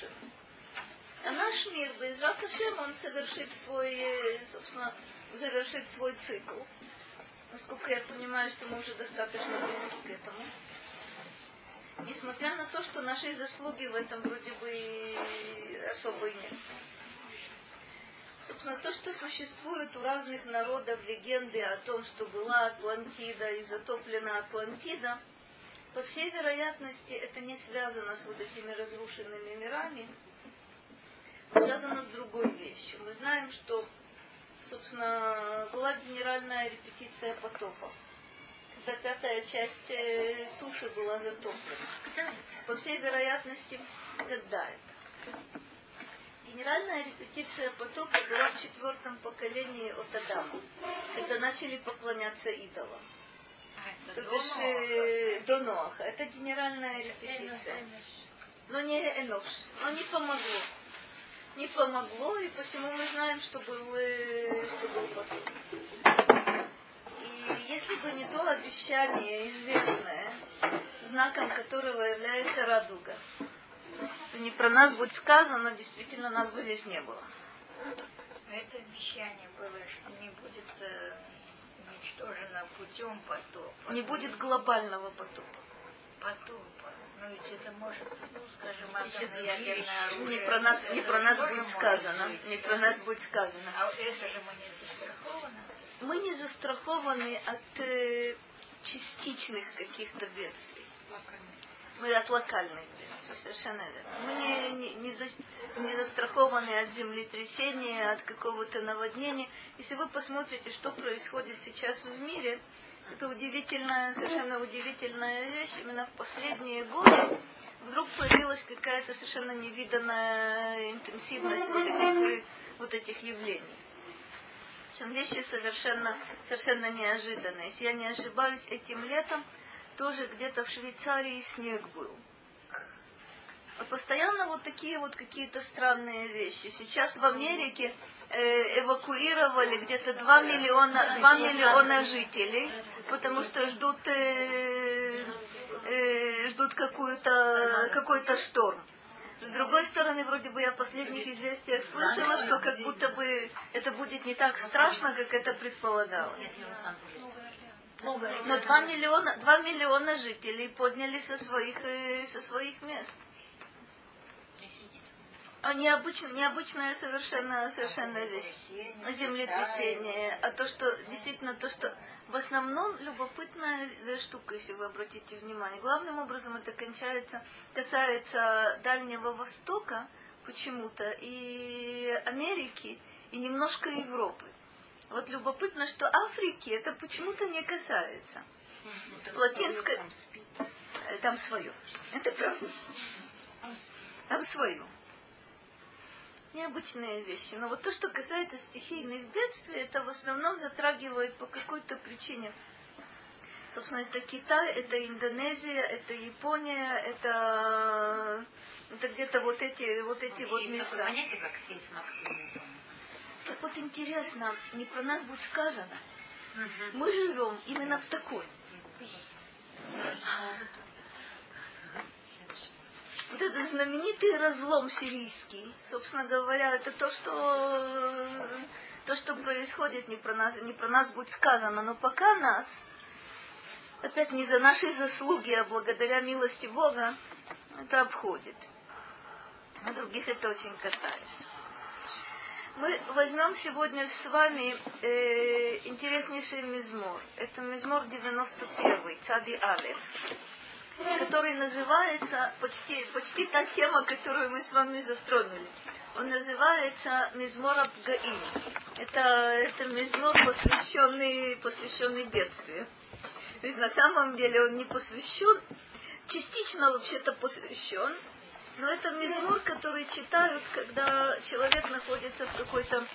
разрушены. А наш мир, בעזרת השם, он совершит свой, э, собственно, завершит свой цикл. Насколько я понимаю, что мы уже достаточно близки к этому. Несмотря на то, что наши заслуги в этом вроде бы особо нет. Собственно, то, что существует у разных народов легенды о том, что была Атлантида и затоплена Атлантида, по всей вероятности это не связано с вот этими разрушенными мирами, связано с другой вещью. Мы знаем, что, собственно, была генеральная репетиция потопа. Когда пятая часть э, суши была затоплена. По всей вероятности, это? Генеральная репетиция потопа была в четвертом поколении от Адама, когда начали поклоняться идолам. То бишь э, до Ноаха. Это генеральная репетиция. Но не Энош. Но не помогло не помогло, и посему мы знаем, что был, э, что был потоп. И если бы не то обещание известное, знаком которого является радуга, то не про нас будет сказано, действительно нас бы здесь не было. Это обещание было, что не будет э, уничтожено путем потопа. Не будет глобального потопа. Потопа. Но ведь это может, ну, скажем, ядерное оружие. Не про нас, не про нас будет сказано. Не про нас будет сказано. А это же мы не застрахованы. Мы не застрахованы от э, частичных каких-то бедствий. Мы от локальных бедствий, совершенно верно. Мы не, не, не застрахованы от землетрясения, от какого-то наводнения. Если вы посмотрите, что происходит сейчас в мире, это удивительная, совершенно удивительная вещь. Именно в последние годы вдруг появилась какая-то совершенно невиданная интенсивность вот этих, вот этих явлений. Причем вещи совершенно, совершенно неожиданные. Если я не ошибаюсь, этим летом тоже где-то в Швейцарии снег был. А постоянно вот такие вот какие-то странные вещи. Сейчас в Америке э, эвакуировали где-то 2 миллиона, 2 миллиона жителей, потому что ждут, э, э, ждут какую-то, какой-то шторм. С другой стороны, вроде бы я в последних известиях слышала, что как будто бы это будет не так страшно, как это предполагалось. Но 2 миллиона, 2 миллиона жителей поднялись со своих, э, со своих мест. Необычно, необычная совершенно, совершенно вещь. Землетрясение. А то, что действительно то, что в основном любопытная штука, если вы обратите внимание. Главным образом это кончается, касается Дальнего Востока почему-то, и Америки, и немножко Европы. Вот любопытно, что Африки это почему-то не касается. Латинское... Там свое. Это правда. Там свое необычные вещи. Но вот то, что касается стихийных бедствий, это в основном затрагивает по какой-то причине. Собственно, это Китай, это Индонезия, это Япония, это, это где-то вот эти вот, эти вот места. Понятие, как Так вот интересно, не про нас будет сказано. Мы живем именно в такой вот этот знаменитый разлом сирийский, собственно говоря, это то, что то, что происходит, не про нас, не про нас будет сказано, но пока нас, опять не за наши заслуги, а благодаря милости Бога, это обходит. А других это очень касается. Мы возьмем сегодня с вами э, интереснейший мизмор. Это мизмор 91, Цади Алеф который называется почти, почти та тема, которую мы с вами затронули. Он называется Мизмор Абгаим. Это, это мизмор, посвященный, посвященный бедствию. То есть на самом деле он не посвящен, частично вообще-то посвящен, но это мизмор, который читают, когда человек находится в какой-то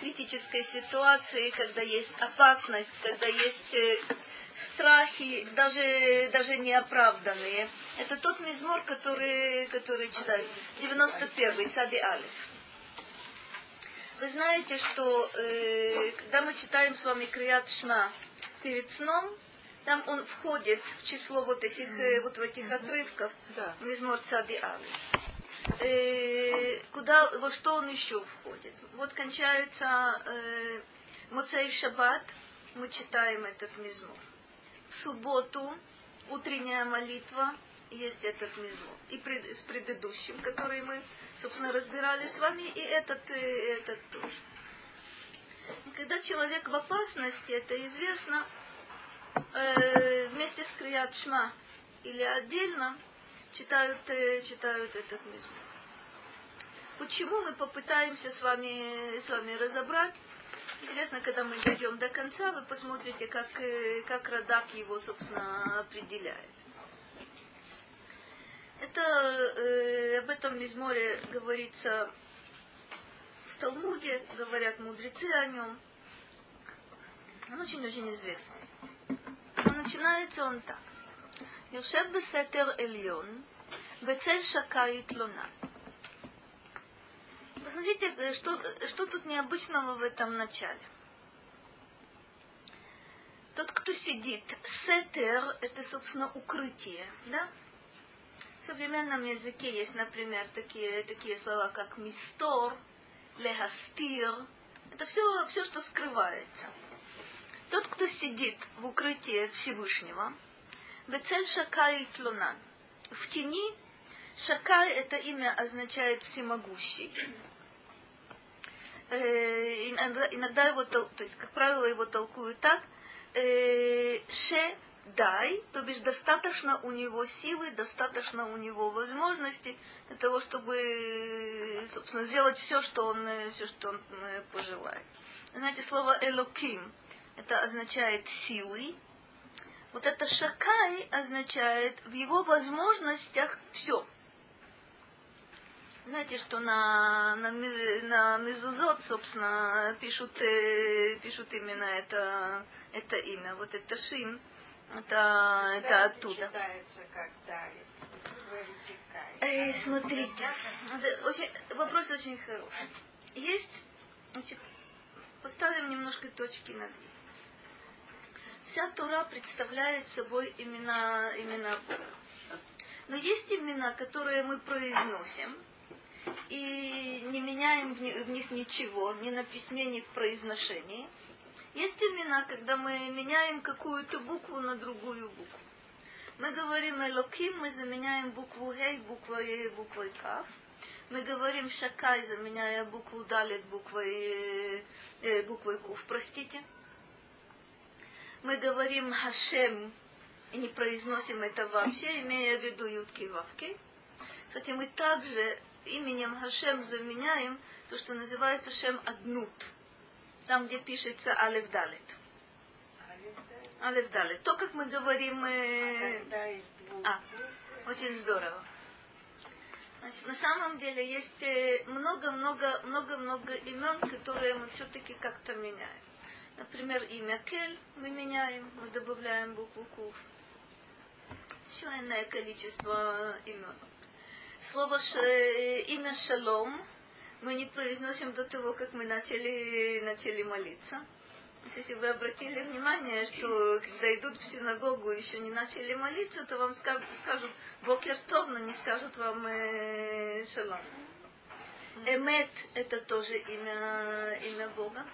критической ситуации, когда есть опасность, когда есть э, страхи, даже, даже неоправданные. Это тот мизмор, который, который читают. 91-й, Цади Алиф. Вы знаете, что э, когда мы читаем с вами Крият Шма перед сном, там он входит в число вот этих, э, вот в этих отрывков, да. Мизмор Цади Алиф. э, куда, во что он еще входит. Вот кончается э, Моцей Шаббат, мы читаем этот мизмор. В субботу утренняя молитва, есть этот мизмор. И пред, с предыдущим, который мы, собственно, разбирали с вами, и этот, и этот тоже. И когда человек в опасности, это известно, э, вместе с Крият Шма или отдельно читают, э, читают этот мизмор. Почему мы попытаемся с вами, с вами разобрать? Интересно, когда мы дойдем до конца, вы посмотрите, как, э, как Радак его, собственно, определяет. Это, э, об этом мизморе говорится в Талмуде, говорят мудрецы о нем. Он очень-очень известный Но начинается он так. יושב בסתר עליון, בצל שקאי תלונה. Посмотрите, э, что, что тут необычного в этом начале. Тот, кто сидит, сетер, это, собственно, укрытие, да? В современном языке есть, например, такие, такие слова, как мистор, лехастир. Это все, все, что скрывается. Тот, кто сидит в укрытии Всевышнего, Бецель Шакай Тлунан. В тени Шакай это имя означает всемогущий. Э, иногда, его, то есть, как правило, его толкуют так, э, ше дай, то бишь достаточно у него силы, достаточно у него возможностей для того, чтобы, собственно, сделать все, что он, все, что он э, пожелает. Знаете, слово элоким, это означает силы. Вот это шакай означает в его возможностях все. Знаете, что на, на, на мезузот, собственно, пишут, э, пишут именно это, это имя. Вот это Шим, это, это оттуда. Читается как. Э, смотрите, очень, вопрос очень хороший. Есть, значит, поставим немножко точки над «и». Вся Тура представляет собой имена, имена Бога. Но есть имена, которые мы произносим, и не меняем в них ничего, ни на письме, ни в произношении. Есть имена, когда мы меняем какую-то букву на другую букву. Мы говорим Элоким, мы заменяем букву Хей буквой, буквой Кав. Мы говорим Шакай, заменяя букву Далит буквой, э, буквой Кув, простите. Мы говорим Хашем, и не произносим это вообще, имея в виду Ютки и Вавки. Кстати, мы также именем Хашем заменяем то, что называется Шем Аднут. Там, где пишется Алев Далит. Алев Далит. То, как мы говорим... Э... А, очень здорово. Значит, на самом деле есть много-много-много-много имен, которые мы все-таки как-то меняем. Например, имя Кель мы меняем, мы добавляем букву Кув. Еще иное количество имен. Слово ш, имя Шалом мы не произносим до того, как мы начали, начали молиться. Если вы обратили внимание, что когда идут в синагогу и еще не начали молиться, то вам скажут Бокер Тов, но не скажут вам э, Шалом. Эмет – это тоже имя, имя Бога.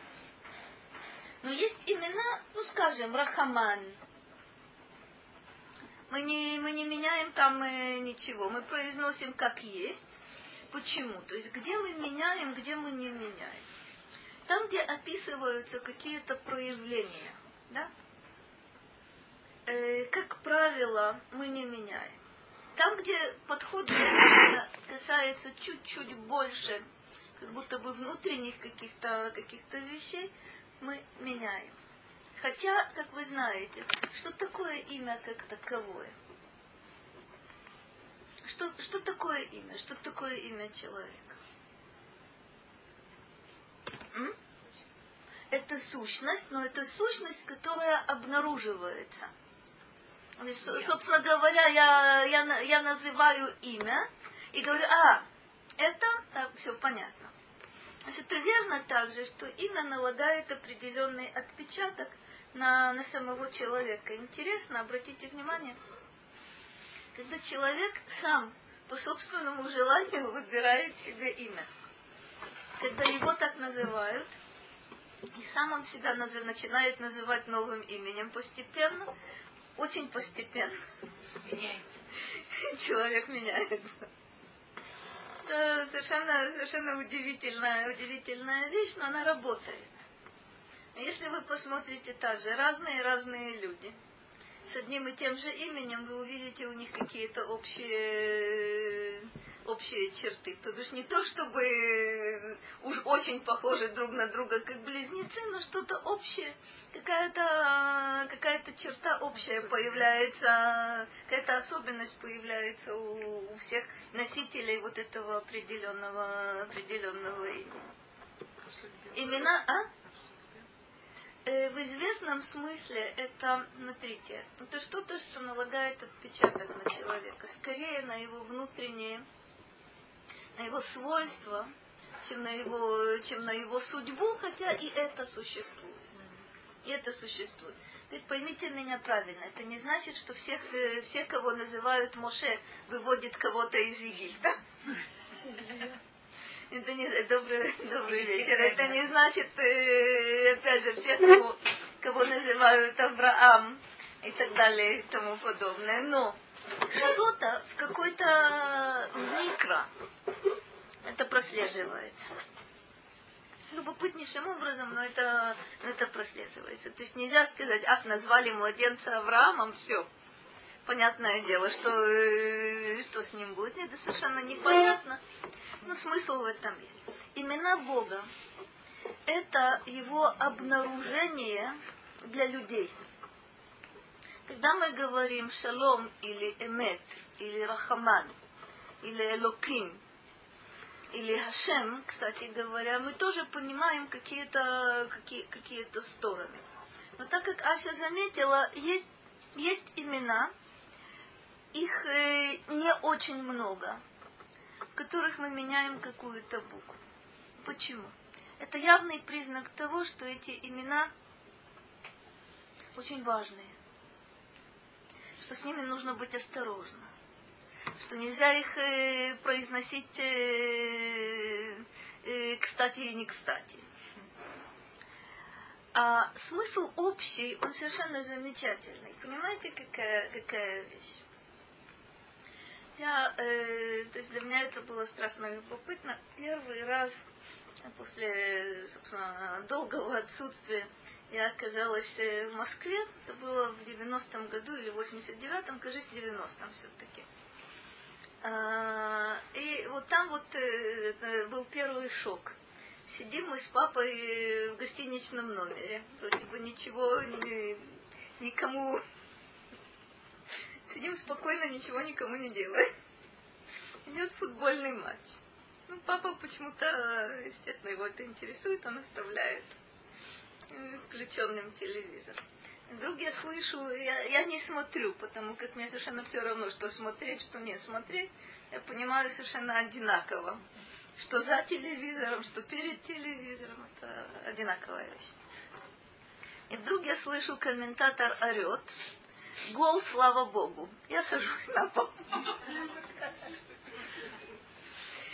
Но есть имена, ну скажем, Рахаман, мы не, мы не меняем там э, ничего, мы произносим как есть. Почему? То есть где мы меняем, где мы не меняем. Там, где описываются какие-то проявления, да, э, как правило, мы не меняем. Там, где подход касается чуть-чуть больше, как будто бы внутренних каких-то каких вещей, мы меняем. Хотя, как вы знаете, что такое имя как таковое? Что, что такое имя? Что такое имя человека? М? Это сущность, но это сущность, которая обнаруживается. Собственно говоря, я, я, я называю имя и говорю, а, это, так, все понятно. Значит, это верно также, что имя налагает определенный отпечаток на, на самого человека. Интересно, обратите внимание, когда человек сам по собственному желанию выбирает себе имя. Когда его так называют, и сам он себя назыв, начинает называть новым именем постепенно, очень постепенно. Меняется. Человек меняется. Это совершенно, совершенно удивительная, удивительная вещь, но она работает. Если вы посмотрите также, разные-разные люди – с одним и тем же именем, вы увидите у них какие-то общие, общие черты. То бишь не то, чтобы уж очень похожи друг на друга, как близнецы, но что-то общее, какая-то какая черта общая появляется, какая-то особенность появляется у, у всех носителей вот этого определенного, определенного имени. Имена, а? Э, в известном смысле это, смотрите, это что-то, что налагает отпечаток на человека, скорее на его внутренние, на его свойства, чем на его, чем на его судьбу, хотя и это существует. И это существует. Ведь поймите меня правильно, это не значит, что всех, э, все, кого называют Моше, выводит кого-то из Египта. Это не добрый, добрый вечер. Это не значит, э, опять же, всех, кого, кого называют Авраам и так далее и тому подобное. Но что-то в какой-то микро это прослеживается. Любопытнейшим образом, но это, но это прослеживается. То есть нельзя сказать, ах, назвали младенца Авраамом, все. Понятное дело, что, э, что с ним будет, это совершенно непонятно. Но смысл в этом есть. Имена Бога – это его обнаружение для людей. Когда мы говорим шалом или эмет, или рахаман, или элоким, или Хашем, кстати говоря, мы тоже понимаем какие-то какие, какие стороны. Но так как Ася заметила, есть, есть имена, их э, не очень много в которых мы меняем какую-то букву. Почему? Это явный признак того, что эти имена очень важные, что с ними нужно быть осторожно, что нельзя их э, произносить э, э, кстати и не кстати. А смысл общий, он совершенно замечательный. Понимаете, какая, какая вещь? Я, э, то есть для меня это было страшно любопытно. Первый раз после, собственно, долгого отсутствия я оказалась э, в Москве. Это было в 90-м году или в 89-м, кажется, в 90-м все-таки. А, и вот там вот э, был первый шок. Сидим мы с папой в гостиничном номере. Вроде бы ничего никому Сидим спокойно, ничего никому не делаем. Идет футбольный матч. Ну, папа почему-то, естественно, его это интересует, он оставляет э, включенным телевизор. Вдруг я слышу, я, я не смотрю, потому как мне совершенно все равно, что смотреть, что не смотреть. Я понимаю совершенно одинаково. Что за телевизором, что перед телевизором. Это одинаковая вещь. И вдруг я слышу, комментатор орет, Гол, слава Богу. Я сажусь на пол.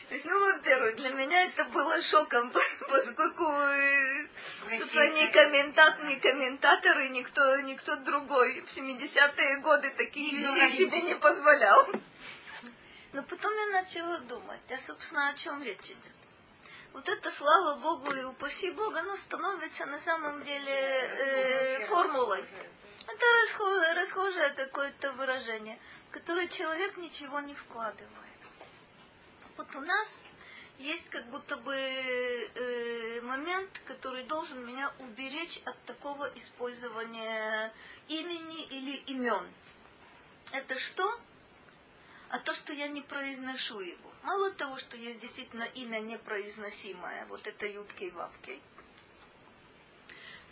То есть, ну, во-первых, для меня это было шоком, поскольку, э, собственно, ни комментатор, ни комментаторы, никто, никто другой в 70-е годы такие вещи себе не позволял. Но потом я начала думать, а, собственно, о чем речь идет. Вот это, слава Богу и упаси Бога, оно становится на самом деле э, формулой. Это расхожее, расхожее какое-то выражение, в которое человек ничего не вкладывает. Вот у нас есть как будто бы э, момент, который должен меня уберечь от такого использования имени или имен. Это что? А то, что я не произношу его. Мало того, что есть действительно имя непроизносимое, вот это Ютки и Вавки,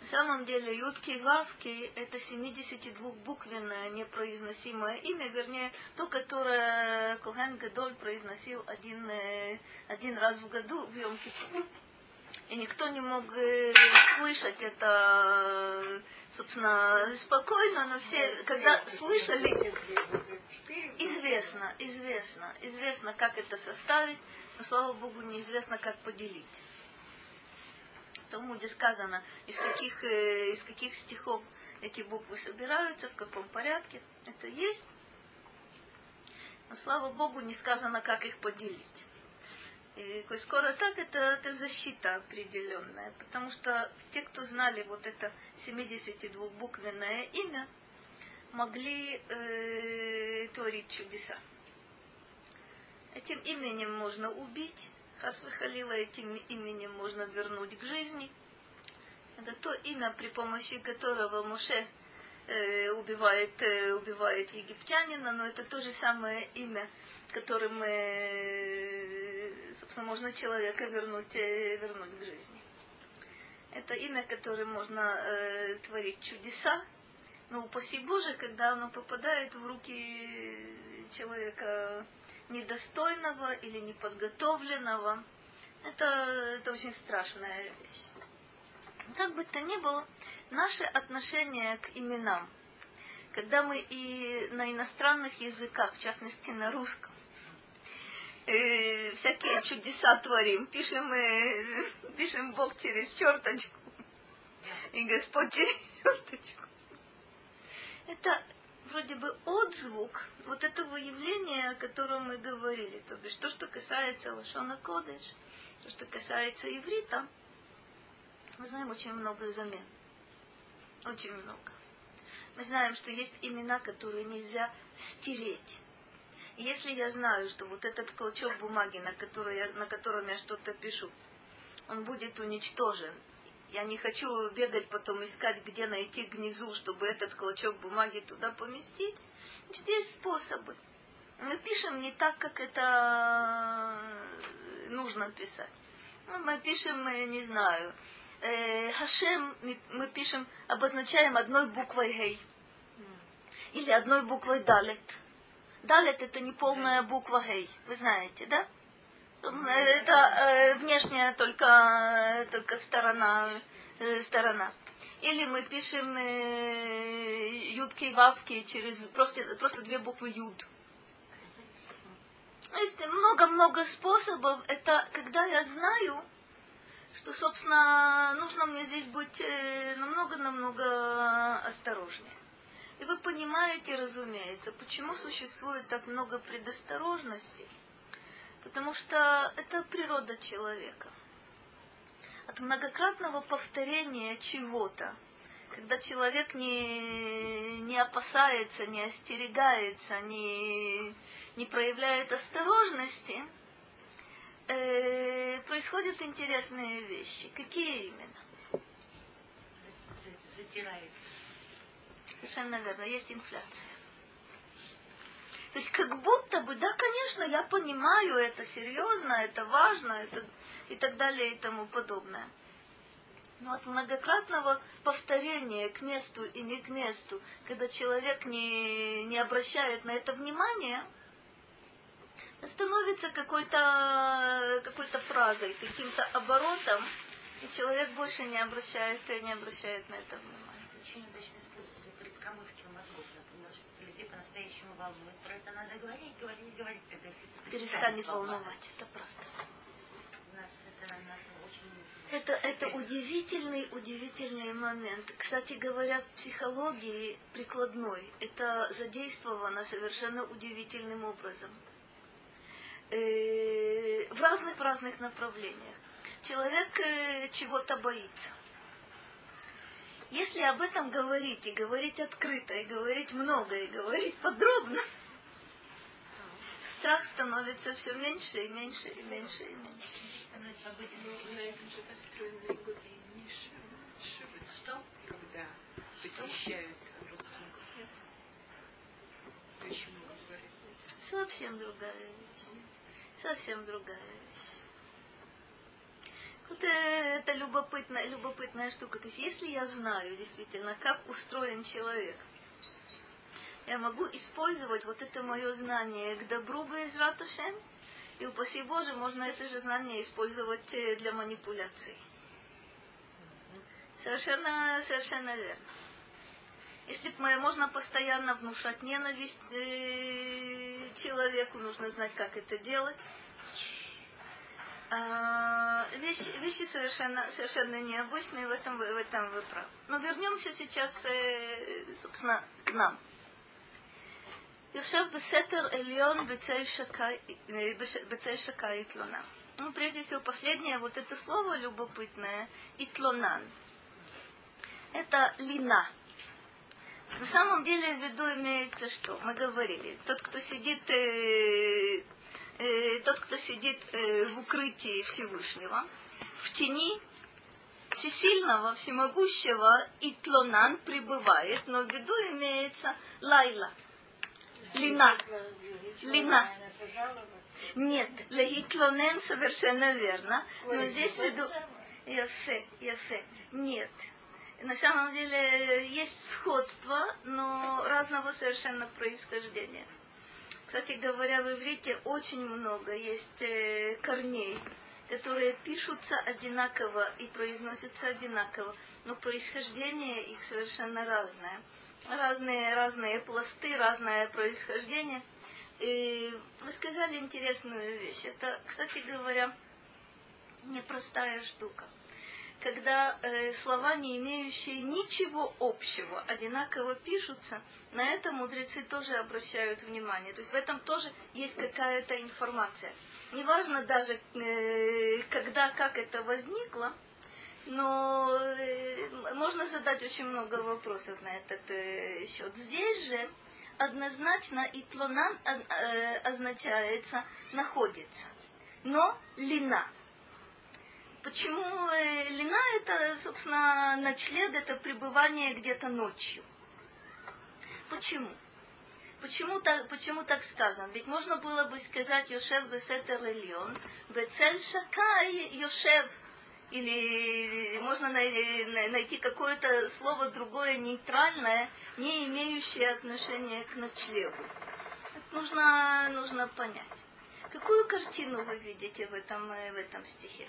на самом деле Ютки и Вавки это 72-буквенное непроизносимое имя, вернее, то, которое Коген Гадоль произносил один, э, один раз в году в йом. И никто не мог э, слышать это, собственно, спокойно, но все, когда слышали. Известно, известно, известно, как это составить, но, слава Богу, неизвестно, как поделить. В Талмуде сказано, из каких, э, из каких стихов эти буквы собираются, в каком порядке. Это есть. Но, слава Богу, не сказано, как их поделить. И скоро так, это, это защита определенная. Потому что те, кто знали вот это 72-буквенное имя, могли э, творить чудеса. Этим именем можно убить, Хасвахалила этим именем можно вернуть к жизни. Это то имя, при помощи которого Муше э, убивает, э, убивает египтянина, но это то же самое имя, которым, э, собственно, можно человека вернуть, э, вернуть к жизни. Это имя, которым можно э, творить чудеса, но упаси Боже, когда оно попадает в руки человека недостойного или неподготовленного. Это, это очень страшная вещь. Как бы то ни было, наше отношение к именам, когда мы и на иностранных языках, в частности на русском, э, всякие чудеса творим, пишем, э, пишем Бог через черточку, и Господь через черточку. Это вроде бы отзвук вот этого явления, о котором мы говорили. То бишь, то, что касается Лашона Кодыш, то, что касается иврита, мы знаем очень много замен. Очень много. Мы знаем, что есть имена, которые нельзя стереть. И если я знаю, что вот этот клочок бумаги, на, который я, на котором я что-то пишу, он будет уничтожен, я не хочу бегать потом искать, где найти гнезу, чтобы этот клочок бумаги туда поместить. Значит, есть способы. Мы пишем не так, как это нужно писать. Ну, мы пишем, не знаю, э, Хашем мы пишем, обозначаем одной буквой Гей. Или одной буквой Далет. Далет это не полная буква Гей. Вы знаете, да? Это э, внешняя только, только сторона, э, сторона. Или мы пишем э, ютки и вавки через просто, просто две буквы юд. Есть много-много способов. Это когда я знаю, что, собственно, нужно мне здесь быть э, намного-намного осторожнее. И вы понимаете, разумеется, почему существует так много предосторожностей Потому что это природа человека. От многократного повторения чего-то, когда человек не, не опасается, не остерегается, не, не проявляет осторожности, э, происходят интересные вещи. Какие именно? Затирает. Совершенно верно, есть инфляция. То есть как будто бы, да, конечно, я понимаю, это серьезно, это важно, это и так далее и тому подобное. Но от многократного повторения к месту и не к месту, когда человек не, не обращает на это внимания, становится какой-то какой фразой, каким-то оборотом, и человек больше не обращает, не обращает на это внимания. Очень удачно используется при промывке мозгов, например, что людей по-настоящему волнует про это надо говорить, говорить, говорить, когда это перестанет волновать. Это просто. Нас это, нас очень... Это, это удивительный, удивительный момент. Кстати говоря, в психологии прикладной это задействовано совершенно удивительным образом. Э, в разных, в разных направлениях. Человек э, чего-то боится. Если об этом говорить, и говорить открыто, и говорить много, и говорить подробно, страх становится все меньше и меньше и меньше и меньше. Становится обыденным. На этом же построены годы Что? Когда посещают родственников, нет? Почему? Совсем другая вещь. Совсем другая вещь. Вот это любопытная, любопытная штука. То есть если я знаю действительно, как устроен человек, я могу использовать вот это мое знание к добру Безратушем, и упаси Боже, можно это же знание использовать э, для манипуляций. Совершенно, совершенно верно. Если можно постоянно внушать ненависть э, человеку, нужно знать, как это делать. А, вещи, вещи совершенно, совершенно необычные, в этом, в этом вы. Но вернемся сейчас, э, собственно, к нам. Юшев Бесетер Эльон Бецей Шака э, Итлона. Ну, прежде всего, последнее вот это слово любопытное, Итлонан. Это лина. На самом деле в виду имеется что? Мы говорили, тот, кто сидит э, э, тот, кто сидит э, в укрытии Всевышнего, в тени всесильного, всемогущего, и тлонан пребывает, но в виду имеется лайла, лина, лина. Нет, легитлонен совершенно верно, но здесь в виду... Яфе, яфе. Нет. На самом деле есть сходство, но разного совершенно происхождения. Кстати говоря, в иврите очень много есть э, корней, которые пишутся одинаково и произносятся одинаково, но происхождение их совершенно разное. Разные, разные пласты, разное происхождение. И вы сказали интересную вещь. Это, кстати говоря, непростая штука когда э, слова, не имеющие ничего общего, одинаково пишутся, на это мудрецы тоже обращают внимание. То есть в этом тоже есть какая-то информация. Неважно даже, э, когда, как это возникло, но э, можно задать очень много вопросов на этот э, счет. Здесь же однозначно итлонан э, означается находится, но лина – Почему э, лина это, собственно, ночлег, это пребывание где-то ночью? Почему? Почему так, почему так сказано? Ведь можно было бы сказать Йошев Бесетер Эльон, Бецель Шакай Йошев. Или можно найти какое-то слово другое, нейтральное, не имеющее отношения к ночлегу. Это нужно, нужно понять. Какую картину вы видите в этом, э, в этом стихе?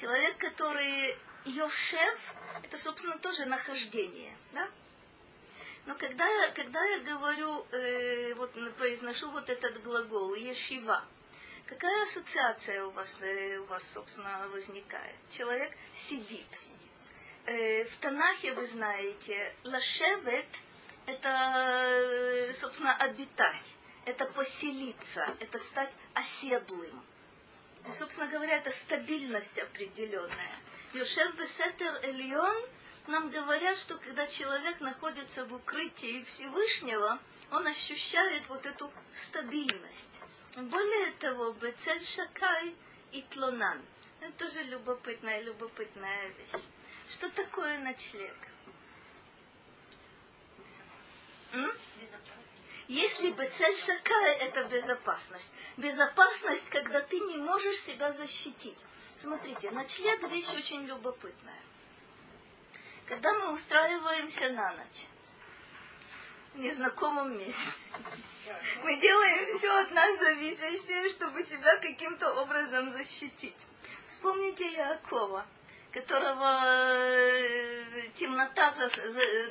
Человек, который Йошев, это, собственно, тоже нахождение, да? Но когда, когда я говорю, э, вот произношу вот этот глагол ешива, какая ассоциация у вас, э, у вас, собственно, возникает? Человек сидит. Э, в Танахе, вы знаете, лашевет – это, э, собственно, обитать, это поселиться, это стать оседлым. И, собственно говоря, это стабильность определенная. Йошев Бесетер Эльон нам говорят, что когда человек находится в укрытии Всевышнего, он ощущает вот эту стабильность. Более того, Бецель Шакай и Тлонан. Это тоже любопытная, любопытная вещь. Что такое ночлег? М? Если бы цель шакая – это безопасность. Безопасность, когда ты не можешь себя защитить. Смотрите, ночлег – вещь очень любопытная. Когда мы устраиваемся на ночь, в незнакомом месте, мы делаем все от нас зависящее, чтобы себя каким-то образом защитить. Вспомните Якова, которого э, темнота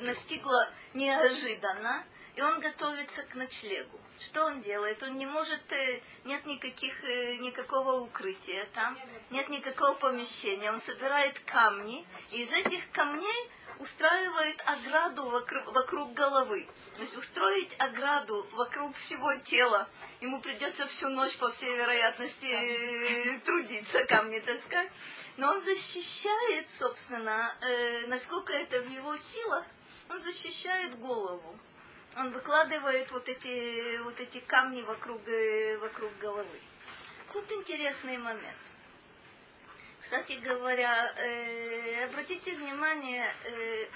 настигла неожиданно, и он готовится к ночлегу. Что он делает? Он не может, э, нет никаких, э, никакого укрытия там, нет никакого помещения. Он собирает камни, и из этих камней устраивает ограду вокруг, вокруг головы. То есть устроить ограду вокруг всего тела. Ему придется всю ночь, по всей вероятности, э, трудиться, камни таскать. Но он защищает, собственно, насколько это в его силах, он защищает голову он выкладывает вот эти, вот эти камни вокруг, э, вокруг головы. Тут интересный момент. Кстати говоря, э, обратите внимание, э,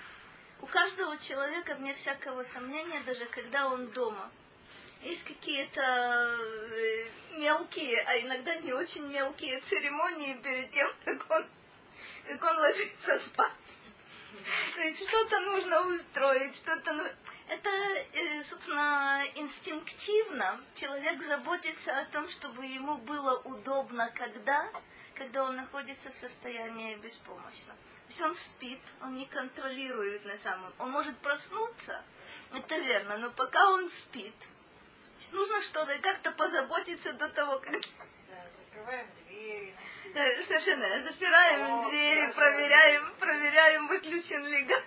у каждого человека, вне всякого сомнения, даже когда он дома, есть какие-то э, мелкие, а иногда не очень мелкие церемонии перед тем, как он, как он ложится спать. То есть что-то нужно устроить, что-то... Это, э, собственно, инстинктивно человек заботится о том, чтобы ему было удобно когда, когда он находится в состоянии беспомощно. Если он спит, он не контролирует на самом Он может проснуться, это верно, но пока он спит, нужно что-то, как-то позаботиться до того, как... Да, закрываем двери. Да, совершенно. Запираем О, двери, проверяем, проверяем, выключен ли газ.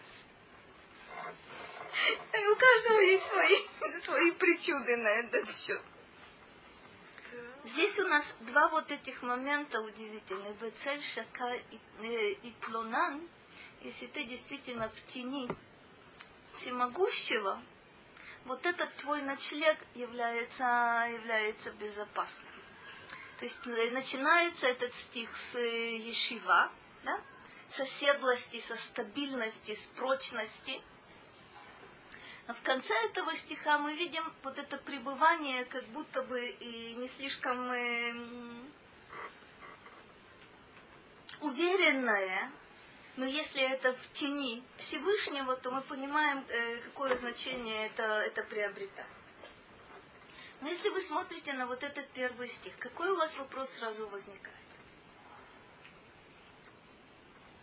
И у каждого есть свои, свои причуды на этот счет. Здесь у нас два вот этих момента удивительных. Бецель, Шака и, э. Если ты действительно в тени всемогущего, вот этот твой ночлег является, является безопасным. То есть э, начинается этот стих с э, Ешива, да? со седлости, со стабильности, с прочности – в конце этого стиха мы видим вот это пребывание, как будто бы и не слишком э, уверенное, но если это в тени Всевышнего, то мы понимаем, э, какое значение это, это приобретает. Но если вы смотрите на вот этот первый стих, какой у вас вопрос сразу возникает?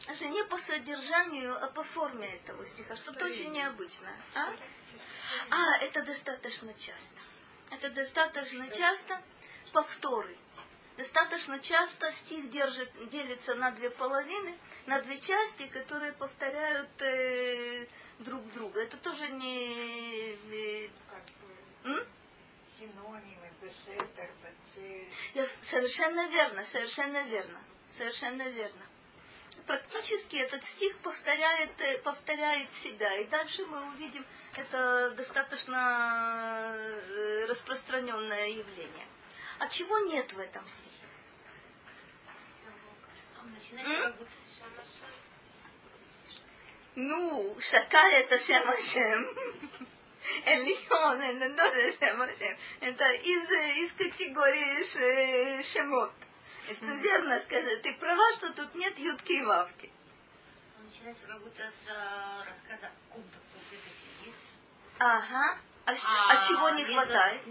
Даже не по содержанию, а по форме этого стиха. Что-то очень необычное. А? а, это достаточно часто. Это достаточно часто повторы. Достаточно часто стих держит, делится на две половины, на две части, которые повторяют э, друг друга. Это тоже не... не м? Синонимы, бесетер, бецель. Совершенно верно, совершенно верно, совершенно верно практически этот стих повторяет, э, повторяет себя. И дальше мы увидим это достаточно э, распространенное явление. А чего нет в этом стихе? Ну, шака это Шем Ашем. Элион это тоже Шем Ашем. Это из, из категории шемот. Это верно сказать. Ты права, что тут нет ютки и вавки. Начинается как будто с э, рассказа о ком-то, кто где-то сидит. Ага. А, а, а чего не хватает?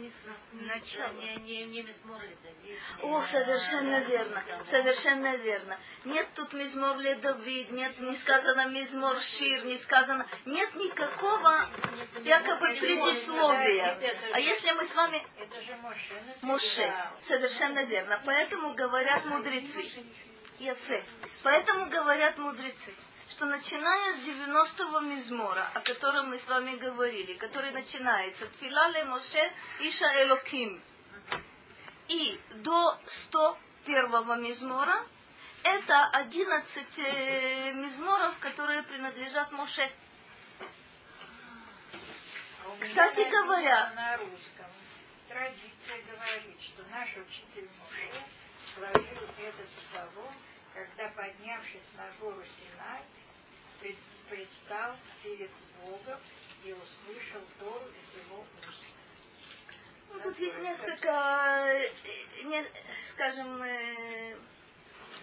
О, совершенно верно, совершенно верно. Нет тут мизмор ли Давид, нет, не сказано мизмор Шир, не сказано, нет никакого якобы предисловия. А если мы с вами... Это же Моше. Моше, совершенно верно. Поэтому говорят мудрецы. Яфе. Поэтому говорят мудрецы что начиная с 90-го мизмора, о котором мы с вами говорили, который начинается Тфилале Моше Иша Элоким, и до 101-го мизмора, это 11 э, мизморов, которые принадлежат Моше. Кстати говоря, на русском традиция говорит, что наш учитель Моше сложил этот псалом, когда, поднявшись на гору Синай, предстал перед Богом и услышал Тору из его уст. Ну, тут есть несколько, не, скажем, э,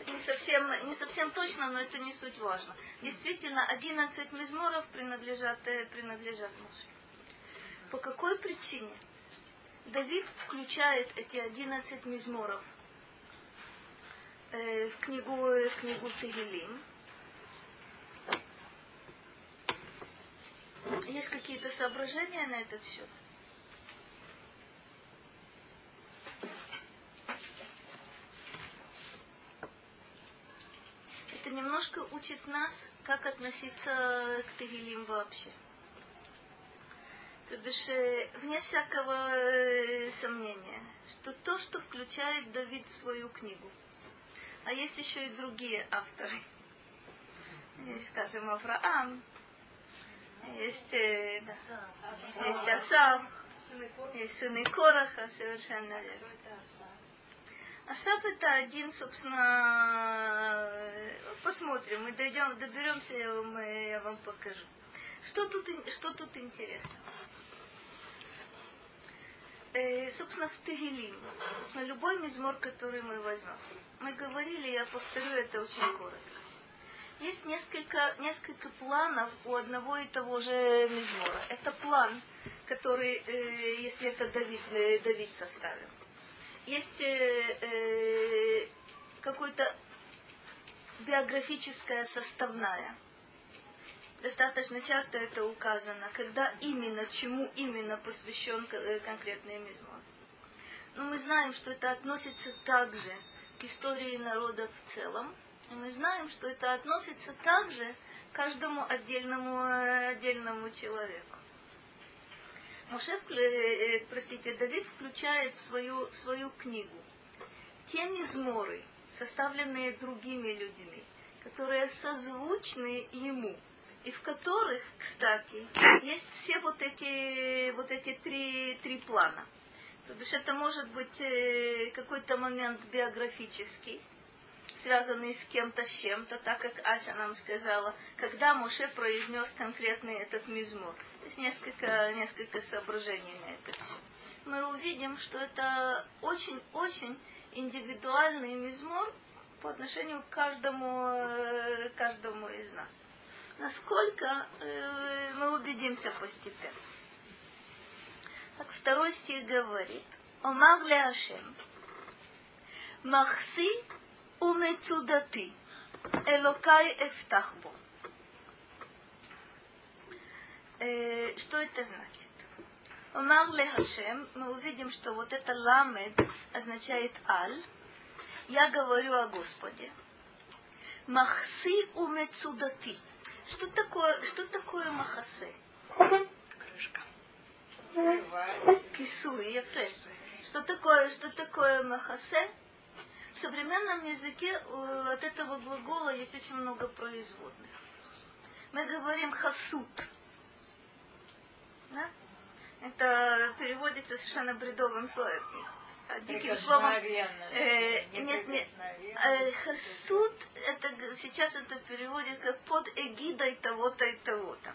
не совсем, не совсем точно, но это не суть важно. Действительно, 11 мизморов принадлежат, э, принадлежат Моше. По какой причине? Давид включает эти 11 мизморов э, в книгу, в книгу Тегелим, Есть какие-то соображения на этот счет? Это немножко учит нас, как относиться к Тегилим вообще. То бишь, э, вне всякого э, сомнения, что то, что включает Давид в свою книгу, а есть еще и другие авторы, есть, скажем, Авраам, есть, э, да, есть Асав, есть сыны Короха, совершенно верно. Асав это один, собственно, посмотрим, мы дойдем, доберемся, я вам, э, я вам покажу. Что тут, что тут интересно? Э, собственно, в Тегелим, на любой мизмор, который мы возьмем. Мы говорили, я повторю это очень коротко есть несколько, несколько планов у одного и того же мизмора. Это план, который, э, если это Давид, э, Давид составил. Есть э, э, какой-то биографическая составная. Достаточно часто это указано, когда именно, чему именно посвящен э, конкретный мизмор. Но мы знаем, что это относится также к истории народа в целом. И мы знаем, что это относится также к каждому отдельному, э, отдельному человеку. Моше, э, простите, Давид включает в свою, в свою книгу те мизморы, составленные другими людьми, которые созвучны ему, и в которых, кстати, есть все вот эти, вот эти три, три плана. То есть это может быть э, какой-то момент биографический, связанный с кем-то, с чем-то, так как Ася нам сказала, когда Муше произнес конкретный этот мизмор. То есть несколько, несколько соображений на это все. Мы увидим, что это очень-очень индивидуальный мизмор по отношению к каждому, э, каждому из нас. Насколько э, мы убедимся постепенно. Так второй стих говорит, Омар ле Ашем, Махси умецудати, Элокай эфтахбо. Э, что это значит? Омар ле Хашем, мы увидим, что вот это ламед означает аль. Я говорю о Господе. Махси умецудати. Что такое, что такое махасе? Крышка. Кисуй, яфе. Что такое, что такое махасе? В современном языке от этого глагола есть очень много производных. Мы говорим хасут. Да? Это переводится совершенно бредовым словом. Диким словом. Э, нет, нет. Э, хасуд, это, сейчас это переводит как под эгидой того-то и того-то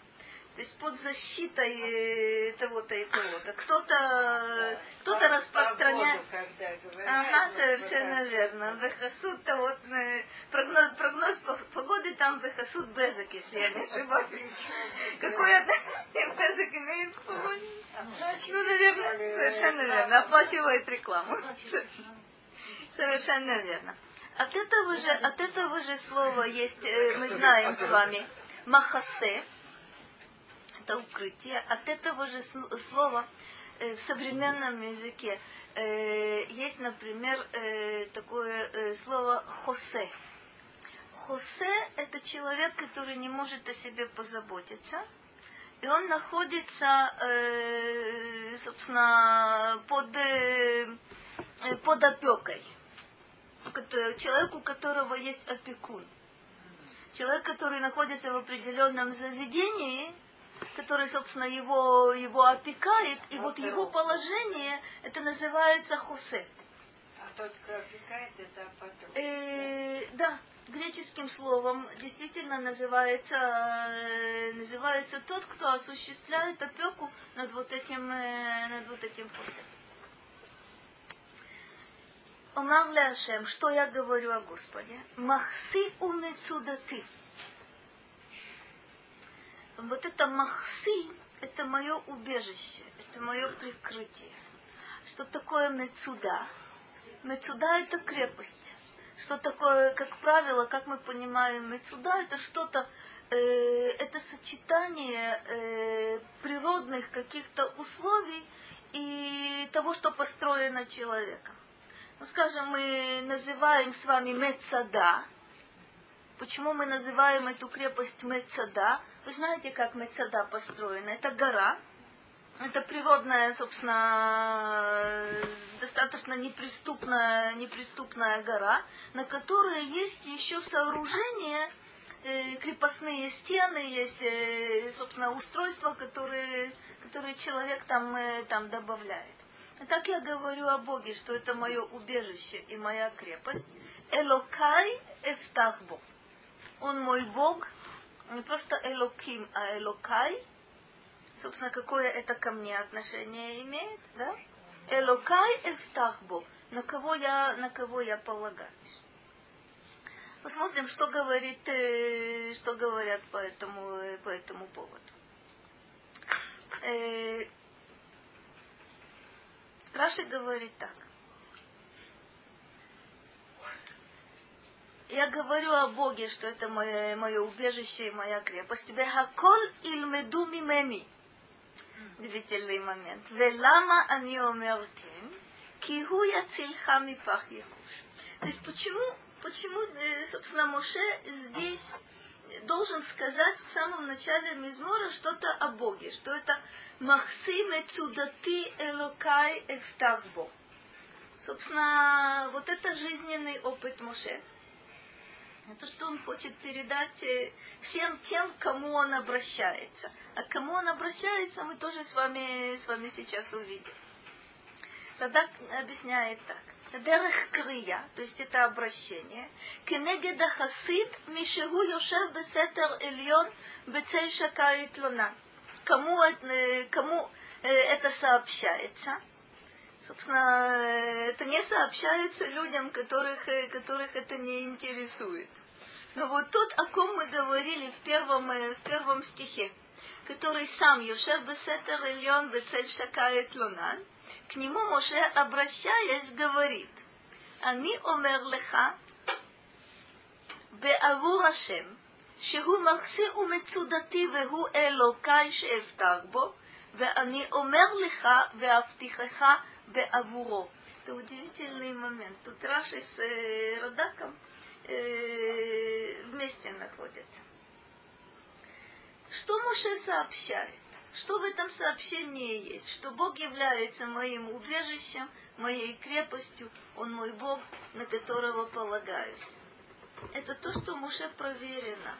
то есть под защитой э, того-то и того-то. Кто-то кто распространяет. Ага, совершенно верно. Бехасуд, то вот э, прогноз, прогноз погоды там Бехасуд Безек, если я не ошибаюсь. Какое отношение Безек имеет к погоде? Ну, наверное, совершенно верно. Оплачивает рекламу. Совершенно верно. От этого же, от этого же слова есть, э, мы знаем с вами, махасе, это укрытие. От этого же слова э, в современном языке э, есть, например, э, такое слово хосе. Хосе – это человек, который не может о себе позаботиться, и он находится, собственно, под, под опекой. Человек, у которого есть опекун. Человек, который находится в определенном заведении, который, собственно, его, его опекает, и вот его положение, это называется хусе. А тот, кто опекает, это. Э, да, греческим словом действительно называется, э, называется тот, кто осуществляет опеку над вот этим, э, над вот этим хусе. Омар Ляшем, что я говорю о Господе? Махси умецудати вот это махси, это мое убежище, это мое прикрытие. Что такое мецуда? Мецуда это крепость. Что такое, как правило, как мы понимаем, мецуда это что-то, э, это сочетание э, природных каких-то условий и того, что построено человеком. Ну, скажем, мы называем с вами Мецада. Почему мы называем эту крепость Мецада? Вы знаете, как Мецада построена? Это гора. Это природная, собственно, достаточно неприступная, неприступная гора, на которой есть еще сооружения, э, крепостные стены, есть, э, собственно, устройства, которые, которые человек там, э, там добавляет. Так я говорю о Боге, что это мое убежище и моя крепость. Элокай эфтахбо. Он мой Бог, не просто Элоким, а Элокай. Собственно, какое это ко мне отношение имеет, да? Элокай Эфтахбо, на кого я, на кого я полагаюсь. Посмотрим, что говорит, э, что говорят по этому, по этому поводу. Э, Раши говорит так. Я говорю о Боге, что это мое, мое убежище и моя крепость. Хаколь ильмеду мимени. Удивительный момент. Велама они омер кен, киху яцильха мипах якуш. То есть почему, почему, э, собственно, Моше здесь должен сказать в самом начале Мизмора что-то о Боге, что это Махси мецудати элокай эфтахбо. Собственно, вот это жизненный опыт Моше. Это что он хочет передать э, всем тем, кому он обращается. А кому он обращается, мы тоже с вами, с вами сейчас увидим. Тогда объясняет так. Дерех крия, то есть это обращение, кенегеда хасид мишегу йошев бесетер эльон бецель шакаит луна. Кому, кому это сообщается? Собственно, это не сообщается людям, которых, которых это не интересует. Но вот тот, о ком мы говорили в первом, в первом стихе, который сам Йошев Бесетер Ильон Бецель Шакает Лунан, к нему Моше, обращаясь, говорит, «Ани омер леха בעבור השם, שהוא מחסי ומצודתי והוא אלוקי שאפתח בו, ואני אומר לך ואבטיחך де авуро. Это удивительный момент. Тут Раши с э, Радаком э, вместе находят. Что Моше сообщает? Что в этом сообщении есть? Что Бог является моим убежищем, моей крепостью, Он мой Бог, на которого полагаюсь. Это то, что Муше проверено.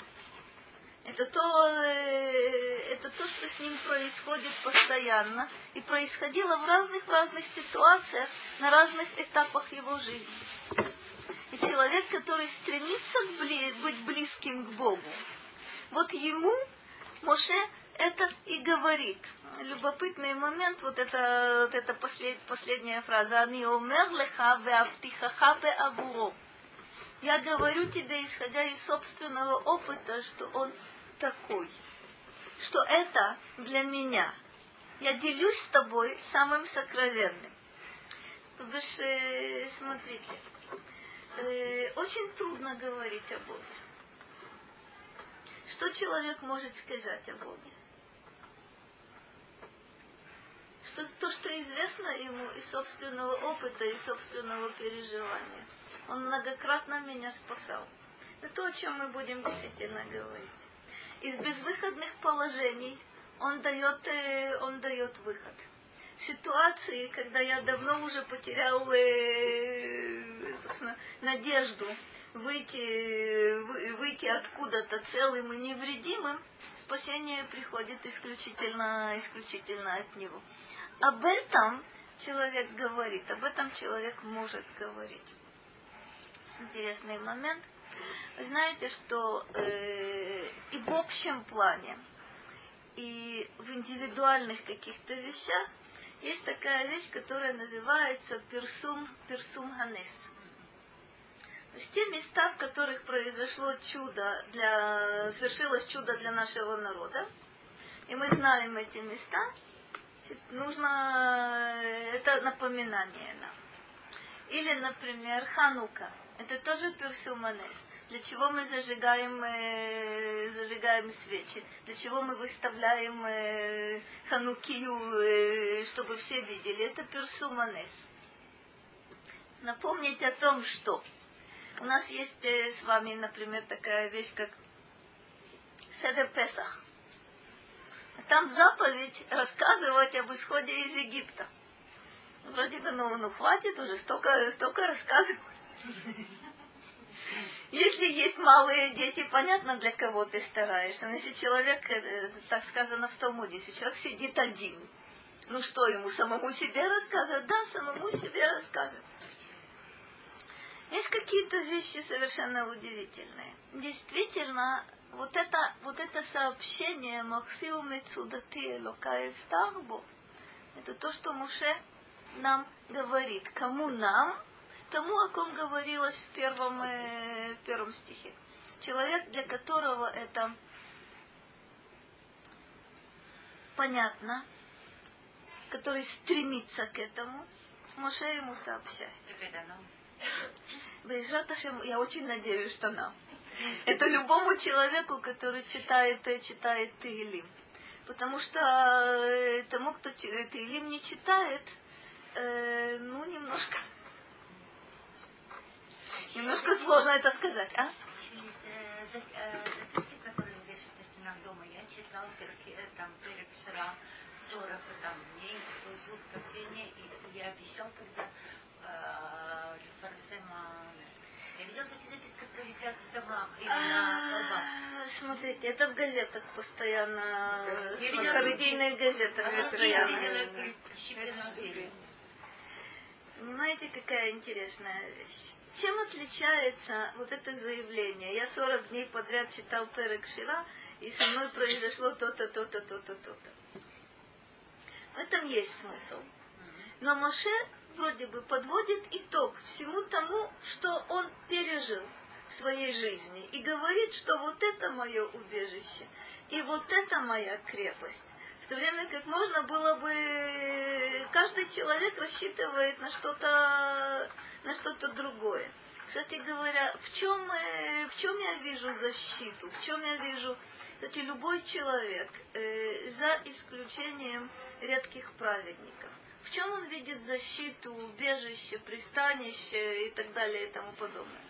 Это то, э, это то, что с ним происходит постоянно и происходило в разных разных ситуациях, на разных этапах его жизни. И человек, который стремится быть близким к Богу, вот ему Моше это и говорит. Любопытный момент, вот это, вот это послед, последняя фраза. Они омер леха веавтихаха авуро. Я говорю тебе, исходя из собственного опыта, что он такой. Что это для меня. Я делюсь с тобой самым сокровенным. То бишь, э, смотрите, э, очень трудно говорить о Боге. Что человек может сказать о Боге? что то, что известно ему из собственного опыта, из собственного переживания. Он многократно меня спасал. Это то, о чем мы будем действительно говорить. Из безвыходных положений он дает, э, он дает выход. Ситуации, когда я давно уже потерял э, собственно, надежду выйти, выйти откуда-то целым и невредимым, спасение приходит исключительно, исключительно от него. Об этом человек говорит, об этом человек может говорить. Интересный момент. Знаете, что э, и в общем плане, и в индивидуальных каких-то вещах есть такая вещь, которая называется персум, персум ханес. То есть те места, в которых произошло чудо, для, свершилось чудо для нашего народа, и мы знаем эти места, нужно это напоминание нам. Или, например, Ханука. Это тоже персуманес. Для чего мы зажигаем, э, зажигаем свечи? Для чего мы выставляем э, ханукию, э, чтобы все видели? Это персуманес. Напомнить о том, что у нас есть э, с вами, например, такая вещь, как Седер Песах. Там заповедь рассказывать об исходе из Египта. Вроде бы, ну, ну хватит уже, столько, столько рассказывать. Если есть малые дети, понятно, для кого ты стараешься. Но если человек, э, так сказано в Талмуде, если человек сидит один, ну что ему, самому себе рассказывать? Да, самому себе рассказывать. Есть какие-то вещи совершенно удивительные. Действительно, вот это, вот это сообщение Максиу Мецудати Локаев Тарбу, это то, что Муше нам говорит. Кому нам? Тому, о ком говорилось в первом, э, в первом стихе. Человек, для которого это понятно, который стремится к этому, Моше ему сообщает. Безраташем, я очень надеюсь, что нам. Это любому человеку, который читает, э, читает Таилим. Потому что э, тому, кто Таилим не читает, э, ну, немножко, немножко сложно это сказать, а? Э, э, записки, которые вы вешаете на стенах дома, я читал э, там перек Шира 40 там, дней, получил спасение, и я обещал, когда Фарсема... Я видел такие записки, которые висят в домах или на. А, Смотрите, это в газетах постоянно, в видела харидийных газетах видела дверь. Понимаете, какая интересная вещь? Чем отличается вот это заявление? Я 40 дней подряд читал Перек Шира, и со мной произошло то-то, то-то, то-то, то-то. В этом есть смысл. Но Моше вроде бы подводит итог всему тому, что он пережил в своей жизни. И говорит, что вот это мое убежище, и вот это моя крепость. В то время как можно было бы, каждый человек рассчитывает на что-то, на что-то другое. Кстати говоря, в чем, э, в чем я вижу защиту, в чем я вижу, кстати, любой человек, э, за исключением редких праведников, в чем он видит защиту, убежище, пристанище и так далее и тому подобное?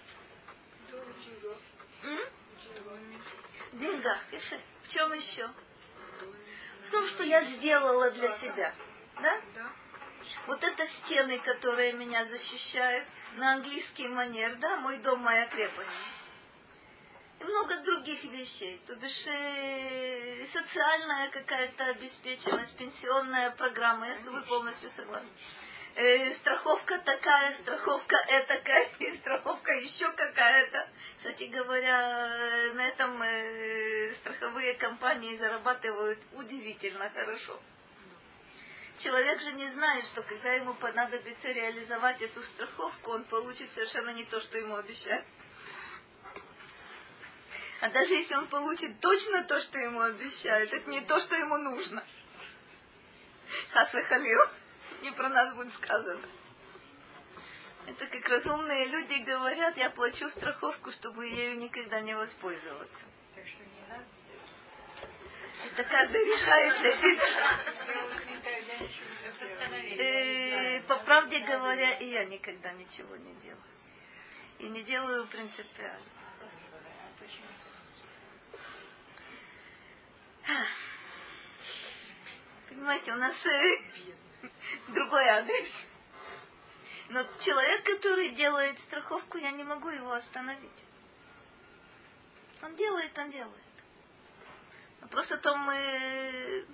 В деньгах, Кефе. В чем еще? Том, что я сделала для себя. Да? Да. Вот это стены, которые меня защищают, на английский манер, да, мой дом, моя крепость. И много других вещей. То бишь э, социальная какая-то обеспеченность, пенсионная программа, с тобой полностью согласна. Э, страховка такая, страховка этакая, и страховка еще какая-то. Кстати говоря, на этом э, страховые компании зарабатывают удивительно хорошо. Человек же не знает, что когда ему понадобится реализовать эту страховку, он получит совершенно не то, что ему обещают. А даже если он получит точно то, что ему обещают, это не то, что ему нужно. Хасве Халил. Не про нас будет сказано. Это как разумные люди говорят, я плачу страховку, чтобы ею никогда не воспользоваться. Так что не надо делать. Это каждый решает для себя. Э, По правде говоря, и я никогда ничего не делаю. И не делаю принципиально. Понимаете, у нас э, другой адрес. Но человек, который делает страховку, я не могу его остановить. Он делает, он делает. Вопрос о том, э,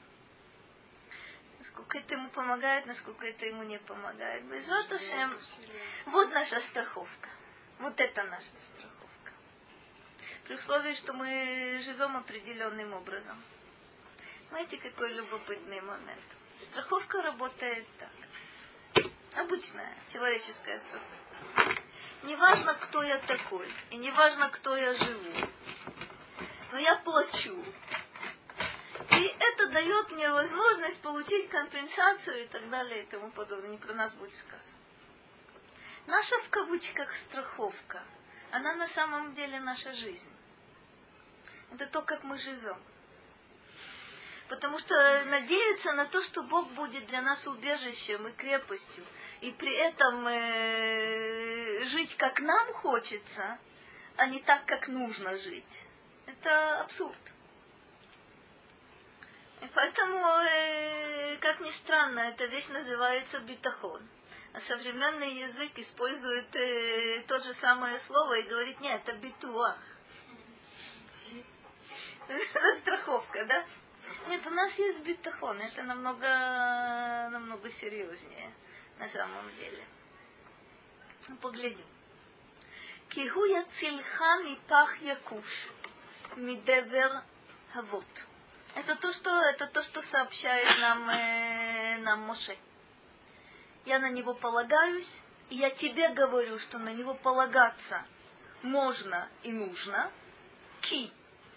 насколько это ему помогает, насколько это ему не помогает. Без Ратушем, вот наша страховка. Вот это наша страховка. При условии, что мы живем определенным образом. Знаете, какой любопытный момент? Страховка работает так. Обычная человеческая страховка. Неважно, кто я такой, и неважно, кто я живу, но я плачу. И это дает мне возможность получить компенсацию и так далее и тому подобное. Не про нас будет сказано. Наша в кавычках страховка, она на самом деле наша жизнь. Это то, как мы живем. Потому что надеяться на то, что Бог будет для нас убежищем и крепостью, и при этом э, жить как нам хочется, а не так, как нужно жить, это абсурд. И поэтому, э, как ни странно, эта вещь называется битахон. А современный язык использует э, то же самое слово и говорит, нет, это битуах. Это страховка, да? Нет, у нас есть битахон, это намного, намного серьезнее на самом деле. Ну, поглядим. Киху яцильха мипах якуш мидевер хавот. Это то, что, это то, что сообщает нам, э, нам Моше. Я на него полагаюсь, и я тебе говорю, что на него полагаться можно и нужно. Ки.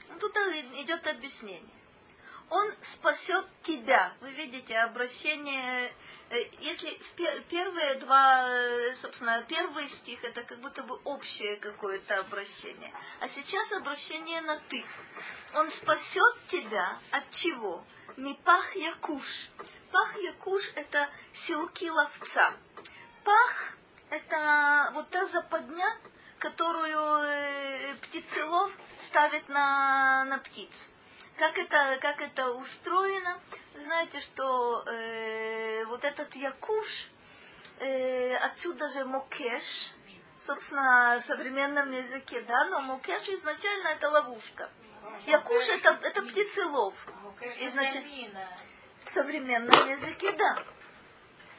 Ну, Тут идет объяснение. Он спасет тебя. Вы видите обращение, э, если первые два, э, собственно, первый стих, это как будто бы общее какое-то обращение. А сейчас обращение на ты. Он спасет тебя от чего? Мипах якуш. Пах якуш это силки ловца. Пах это вот та западня, которую э, птицелов ставит на, на птиц. Как это, как это устроено? Знаете, что э, вот этот якуш, э, отсюда же мокеш, собственно, в современном языке, да, но мокеш изначально это ловушка. Якуш это, это птицелов. Изначально. В современном языке, да.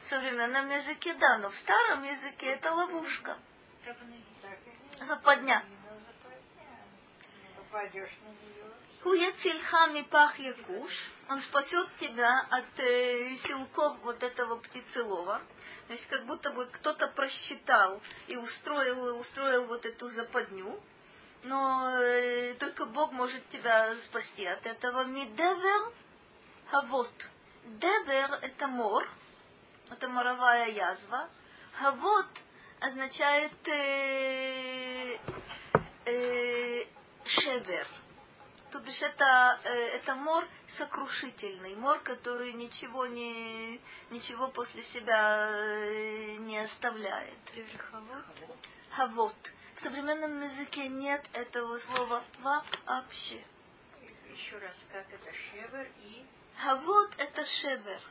В современном языке, да, но в старом языке это ловушка. Западня. Хуяцильха мипах якуш. Он спасет тебя от э, силков вот этого птицелова. Есть как будто бы кто-то просчитал и устроил, устроил вот эту западню. Но э, только Бог может тебя спасти от этого. Мидевер хавот. Девер это мор, это моровая язва. Хавот означает э, э, шевер. То бишь это, э, это мор сокрушительный, мор, который ничего, не, ничего после себя э, не оставляет. Хавот. В современном языке нет этого слова вообще. Еще раз, как это шевер и... Хавот это шевер.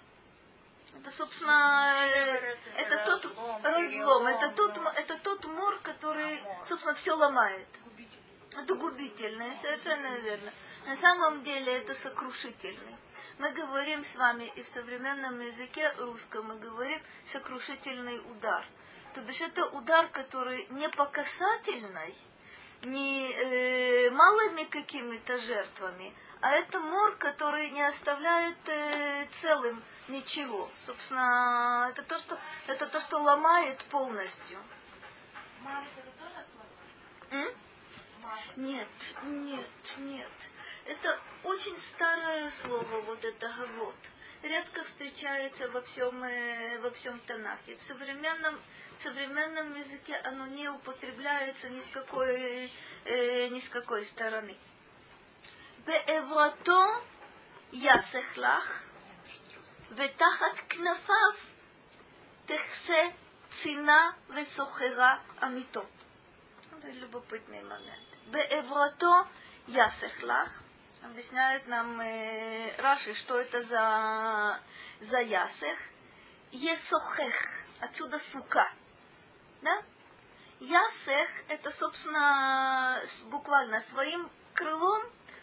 Это, собственно, это, это тот разлом, разлом, это тот, да. это тот мор, который, Мор. собственно, все ломает. Это губительное, совершенно верно. На самом деле это сокрушительный. Мы говорим с вами и в современном языке русском мы говорим сокрушительный удар. То бишь это удар, который не по касательной, не э, малыми какими-то жертвами, а это мор, который не оставляет э, целым ничего. Собственно, это то, что, это то, что ломает полностью. М? Нет, нет, нет. Это очень старое слово, вот это гавот. Редко встречается во всем, э, во всем Танахе. В современном, в современном языке оно не употребляется ни с какой, э, ни с какой стороны. בעברתו יסך לך, ותחת כנפיו תכסה צינה וסוחרה אמיתו. Это любопытный момент. Беэврато ясехлах. Объясняет нам э, Раши, что это за, за ясех. Есохех. Отсюда сука. Да? Ясех это, собственно, буквально своим крылом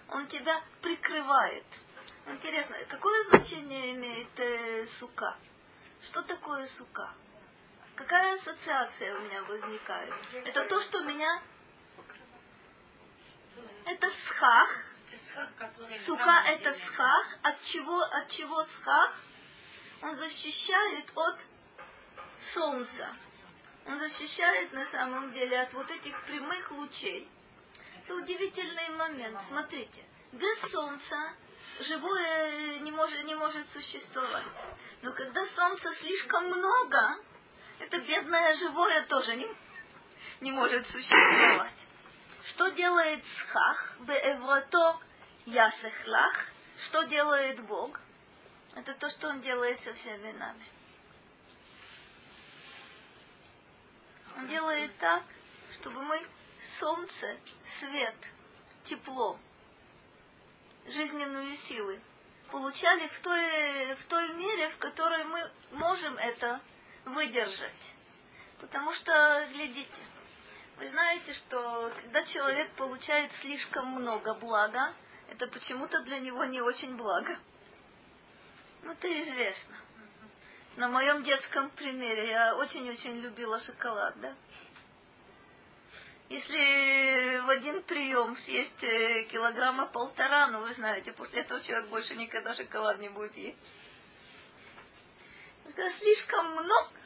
он тебя прикрывает. Интересно, какое значение имеет э, сука? Что такое сука? Какая ассоциация у меня возникает? Это то, что меня... Это схах. Сука это схах. От чего, от чего схах? Он защищает от солнца. Он защищает на самом деле от вот этих прямых лучей. Это удивительный момент. Смотрите, без солнца живое не может, не может существовать. Но когда солнца слишком много, это бедное живое тоже не, не может существовать. Что делает схах? Беэврато ясехлах. Что делает Бог? Это то, что Он делает со всеми нами. Он делает так, чтобы мы солнце, свет, тепло, жизненные силы получали в той, в той мере, в которой мы можем это выдержать. Потому что, глядите, вы знаете, что когда человек получает слишком много блага, это почему-то для него не очень благо. Ну, это известно. На моем детском примере я очень-очень любила шоколад, да? Если в один прием съесть э, килограмма полтора, ну вы знаете, после этого человек больше никогда шоколад не будет есть. Когда слишком много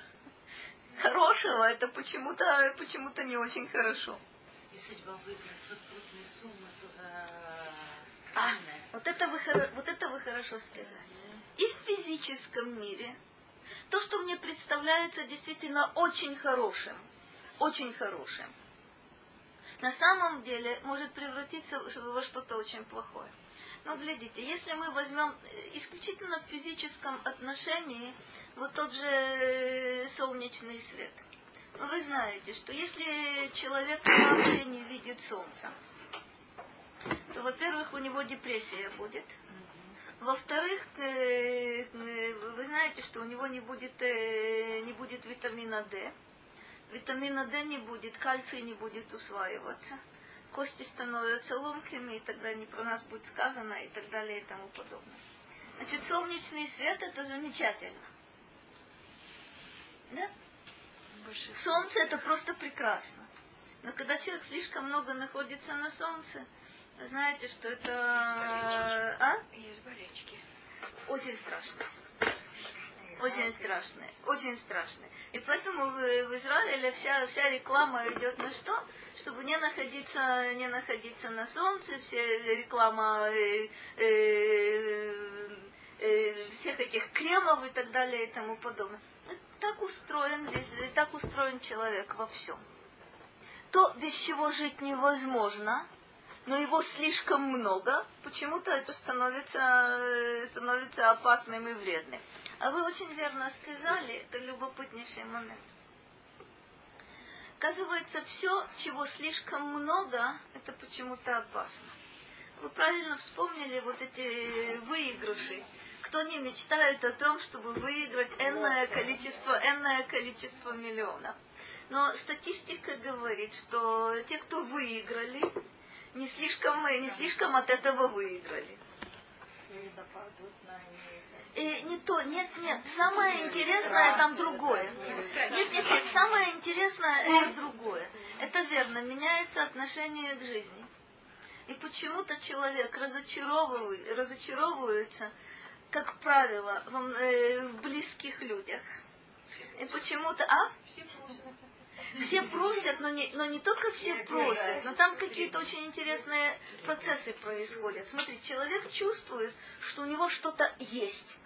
хорошего, это почему-то почему не очень хорошо. И судьба выиграет то, э, А, вот это вы, вот это вы хорошо сказали. И в физическом мире то, что мне представляется действительно очень хорошим, очень хорошим, на самом деле может превратиться во что-то очень плохое. Но глядите, если мы возьмем э, исключительно в физическом отношении вот тот же э, солнечный свет. Ну, Вы знаете, что если человек вообще не видит солнца, то, во-первых, у него депрессия будет. Во-вторых, э, вы знаете, что у него не будет, не будет витамина D. Витамина D не будет, кальций не будет усваиваться. Кости становятся ломкими, и тогда не про нас будет сказано, и так далее, и тому подобное. Значит, солнечный свет это замечательно. Да? Солнце это просто прекрасно. Но когда человек слишком много находится на солнце, знаете, что это... А? Есть болечки. Очень страшно. Очень страшные, очень страшные. И поэтому в, в Израиле вся, вся реклама идет на что? Чтобы не находиться, не находиться на солнце, все реклама э, э, э, всех этих кремов и так далее и тому подобное. Так устроен, весь- так устроен человек во всем. То, без чего жить невозможно, но его слишком много, почему-то это становится, э, становится опасным и вредным. А вы очень верно сказали, это любопытнейший момент. Оказывается, все, чего слишком много, это почему-то опасно. Вы правильно вспомнили вот эти выигрыши. Кто не мечтает о том, чтобы выиграть энное количество, энное количество миллионов. Но статистика говорит, что те, кто выиграли, не слишком, не слишком от этого выиграли. И нападут на И не то, нет, нет. Самое интересное там другое. Нет, нет, нет. Самое интересное это другое. Это верно. Меняется отношение к жизни. И почему-то человек разочаровывает, разочаровывается, как правило, в, э, в близких людях. И почему-то, а? Все просят, но не, но не только все просят, но там какие-то очень интересные процессы происходят. Смотри, человек чувствует, что у него что-то есть.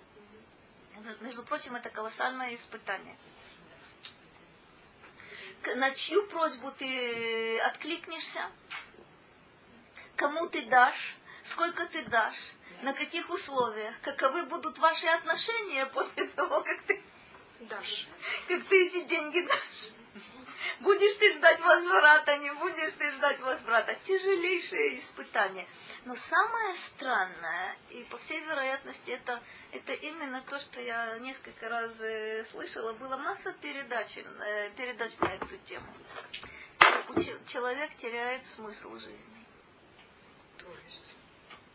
Между прочим, это колоссальное испытание. На чью просьбу ты откликнешься? Кому ты дашь? Сколько ты дашь? На каких условиях? Каковы будут ваши отношения после того, как ты, Дашь. как ты эти деньги дашь? Будешь ты ждать возврата, не будешь ты ждать возврата. Тяжелейшее испытание. Но самое странное, и по всей вероятности это, это именно то, что я несколько раз э, слышала, была масса передач, э, передач на эту тему. Человек теряет смысл жизни. То есть.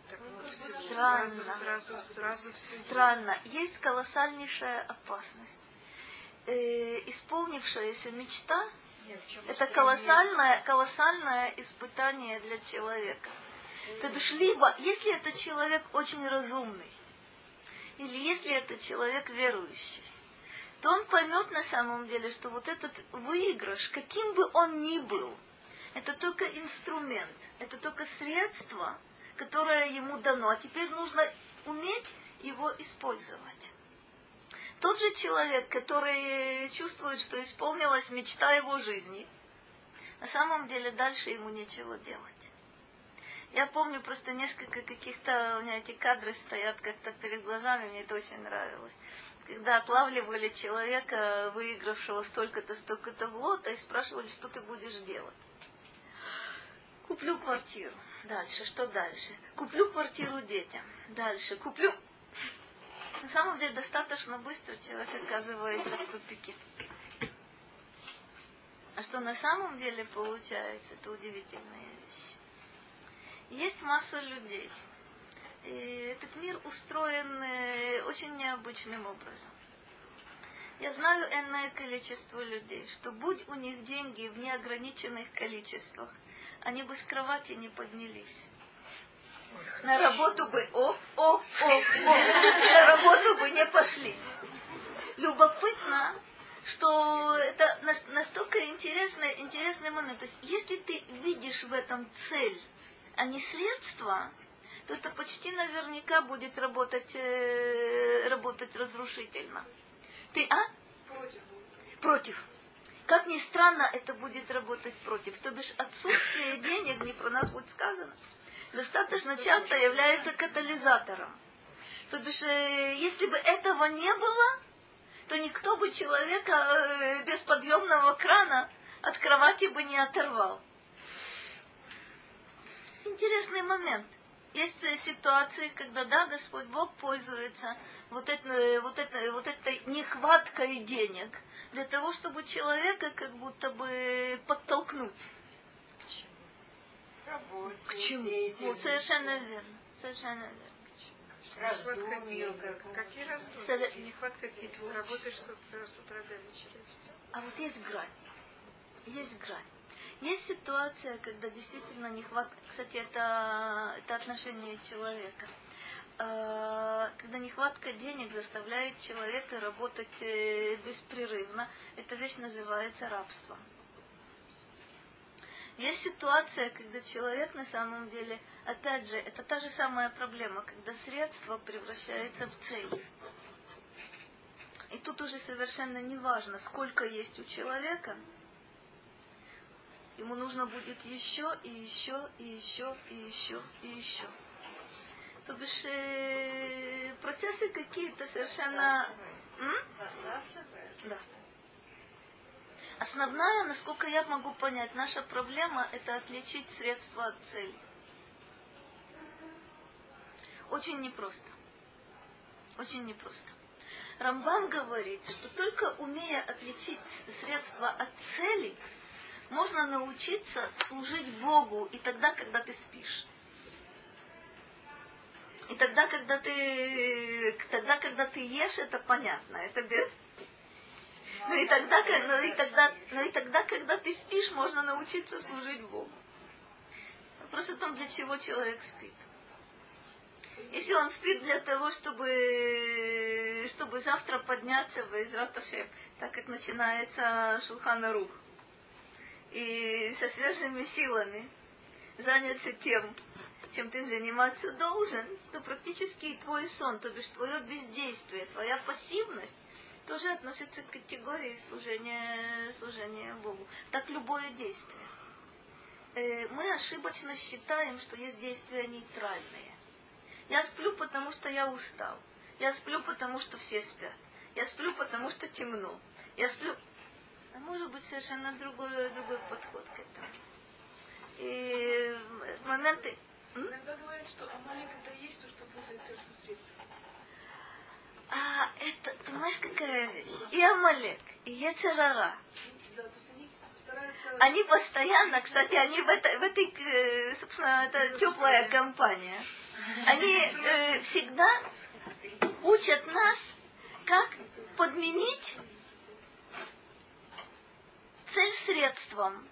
Так вот, все, Странно. сразу, сразу, сразу все. Странно. Есть колоссальнейшая опасность. Э, исполнившаяся мечта чем Это колоссальное, колоссальное испытание для человека. То бишь, либо, если это человек очень разумный, или если это человек верующий, то он поймет на самом деле, что вот этот выигрыш, каким бы он ни был, это только инструмент, это только средство, которое ему дано, а теперь нужно уметь его использовать. Тот же человек, который чувствует, что исполнилась мечта его жизни, на самом деле дальше ему нечего делать. Я помню просто несколько каких-то, у меня эти кадры стоят как-то перед глазами, мне это очень нравилось. Когда отлавливали человека, выигравшего столько-то, столько-то в лото, и спрашивали, что ты будешь делать. Куплю квартиру. Дальше, что дальше? Куплю квартиру детям. Дальше, куплю на самом деле достаточно быстро человек оказывается в тупике. А что на самом деле получается, это удивительная вещь. Есть масса людей. И этот мир устроен э, очень необычным образом. Я знаю энное количество людей, что будь у них деньги в неограниченных количествах, они бы с кровати не поднялись. На работу бы, о, о, о, о, на работу бы не пошли. Любопытно, что это нас- настолько интересный, интересный момент. То есть, если ты видишь в этом цель, а не средство, то то это почти наверняка будет работать, э, работать разрушительно. Ты, а? Против. Против. Как ни странно, это будет работать против. То бишь отсутствие денег, не про нас будет сказано, достаточно часто является катализатором. То бишь, э, если бы этого не было, то никто бы человека э, без подъемного крана от кровати бы не оторвал. Интересный момент. Есть э, ситуации, когда, да, Господь Бог пользуется вот, это, вот, это, вот этой нехваткой денег для того, чтобы человека как будто бы подтолкнуть. Работе, К чему? деятельности, совершенно верно. Совершенно верно. раздумью Какие какому-то. раздумья? Совет- Нехватка денег. Ты работаешь с утра, с утра до вечера. и всё. А вот есть грань. Есть грань. Есть ситуация, когда действительно нехватка, кстати, это, это отношение человека. Э, Когда нехватка денег заставляет человека работать э, беспрерывно, эта вещь называется рабством. Есть ситуация, когда человек на самом деле, опять же, это та же самая проблема, когда средство превращается в цель. И тут уже совершенно не важно, сколько есть у человека, ему нужно будет еще и еще и еще и еще и еще. То бишь э, процессы какие-то совершенно... М? Засасывает. Да. Основная, насколько я могу понять, наша проблема это отличить средства от цели. Очень непросто. Очень непросто. Рамбам говорит, что только умея отличить средства от цели, можно научиться служить Богу и тогда, когда ты спишь. И тогда, когда ты, тогда, когда ты ешь, это понятно, это без, ну и тогда, ка- ну и тогда, ну и тогда, когда ты спишь, можно научиться служить Богу. Вопрос о том, для чего человек спит. Если он спит для того, чтобы, чтобы завтра подняться в Израташем, так как начинается Шулхана Рух, и со свежими силами заняться тем, чем ты заниматься должен, то практически и твой сон, то бишь твое бездействие, твоя пассивность тоже относится к категории служения, служения Богу. Так любое действие. Э, Мы ошибочно считаем, что есть действия нейтральные. Я сплю, потому что я устал. Я сплю, потому что все спят. Я сплю, потому что темно. Я сплю... А может быть совершенно другой, другой подход к этому. И в моменты... Иногда говорят, что это и есть то, что путает сердце средства. А, это, понимаешь, какая вещь? И Амалек, и Ецерара. Они постоянно, кстати, они в этой, в этой э, собственно, это теплая компания. Они э, всегда учат нас, как подменить цель средством.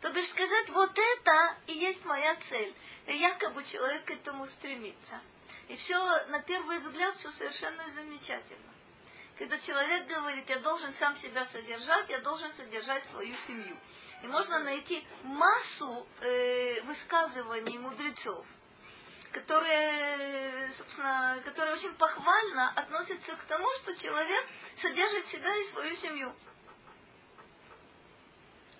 То бишь сказать, вот это и есть моя цель. И якобы человек к этому стремится. И все, на первый взгляд, все совершенно замечательно. Когда человек говорит, я должен сам себя содержать, я должен содержать свою семью. И можно найти массу э, высказываний мудрецов, которые, собственно, которые очень похвально относятся к тому, что человек содержит себя и свою семью.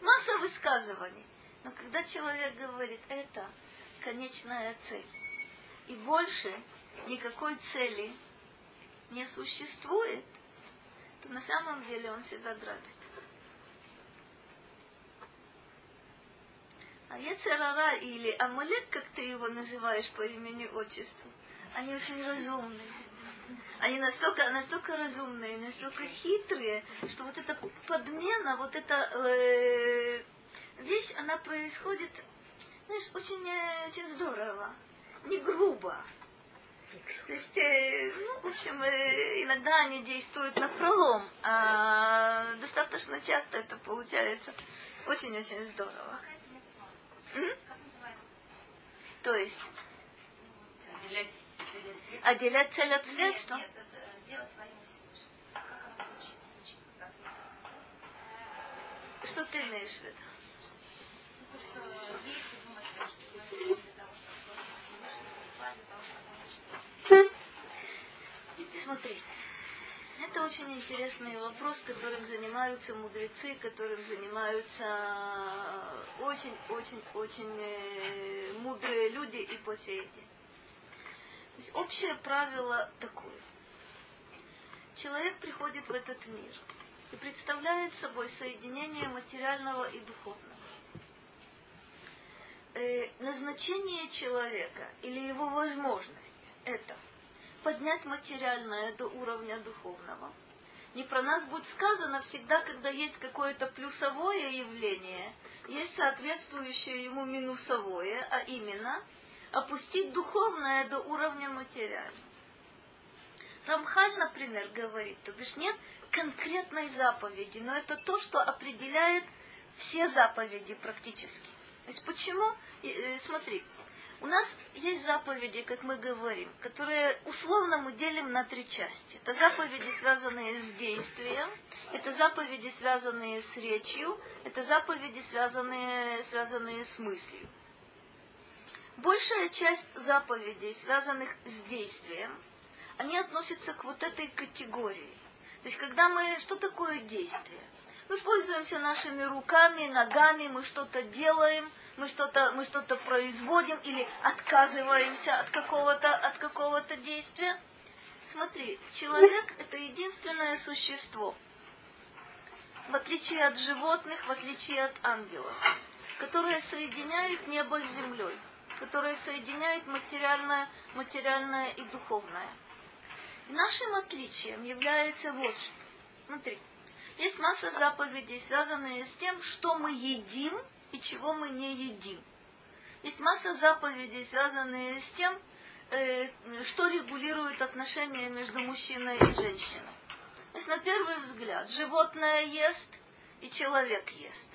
Масса высказываний. Но когда человек говорит, это конечная цель, и больше никакой цели не существует, то на самом деле он себя грабит. А Ецерара или Амалек, как ты его называешь по имени отчеству, они очень разумные. Они настолько, настолько разумные, настолько хитрые, что вот эта подмена, вот эта э, вещь, она происходит, знаешь, очень, э, очень здорово, не грубо. То есть, э, ну, в общем, э, иногда они действуют на пролом, а достаточно часто это получается очень-очень здорово. М? То есть, Отделять цель от средства? отделять цель от средства. Нет, это. Что ты имеешь в виду? Ну, то, что если думать, что мы для того, чтобы служить Всевышнему, Смотри, это очень интересный вопрос, которым занимаются мудрецы, которым занимаются очень-очень-очень э, мудрые люди и по сей день. Общее правило такое. Человек приходит в этот мир и представляет собой соединение материального и духовного. Э, назначение человека или его возможность это – поднять материальное до уровня духовного. Не про нас будет сказано всегда, когда есть какое-то плюсовое явление, есть соответствующее ему минусовое, а именно опустить духовное до уровня материального. Рамхаль, например, говорит, то бишь нет конкретной заповеди, но это то, что определяет все заповеди практически. То есть почему? Э, смотри, у нас есть заповеди, как мы говорим, которые условно мы делим на три части. Это заповеди, связанные с действием, это заповеди, связанные с речью, это заповеди, связанные, связанные с мыслью. Большая часть заповедей, связанных с действием, они относятся к вот этой категории. То есть, когда мы... Что такое действие? Мы пользуемся нашими руками, ногами, мы что-то делаем, мы что-то мы что-то производим или отказываемся от какого-то от какого-то действия. Смотри, человек это единственное существо, в отличие от животных, в отличие от ангелов, которое соединяет небо с землей, которое соединяет материальное, материальное и духовное. И нашим отличием является вот что. Смотри, есть масса заповедей, связанные с тем, что мы едим и чего мы не едим. Есть масса заповедей, связанные с тем, э, что регулирует отношения между мужчиной и женщиной. То есть на первый взгляд животное ест и человек ест.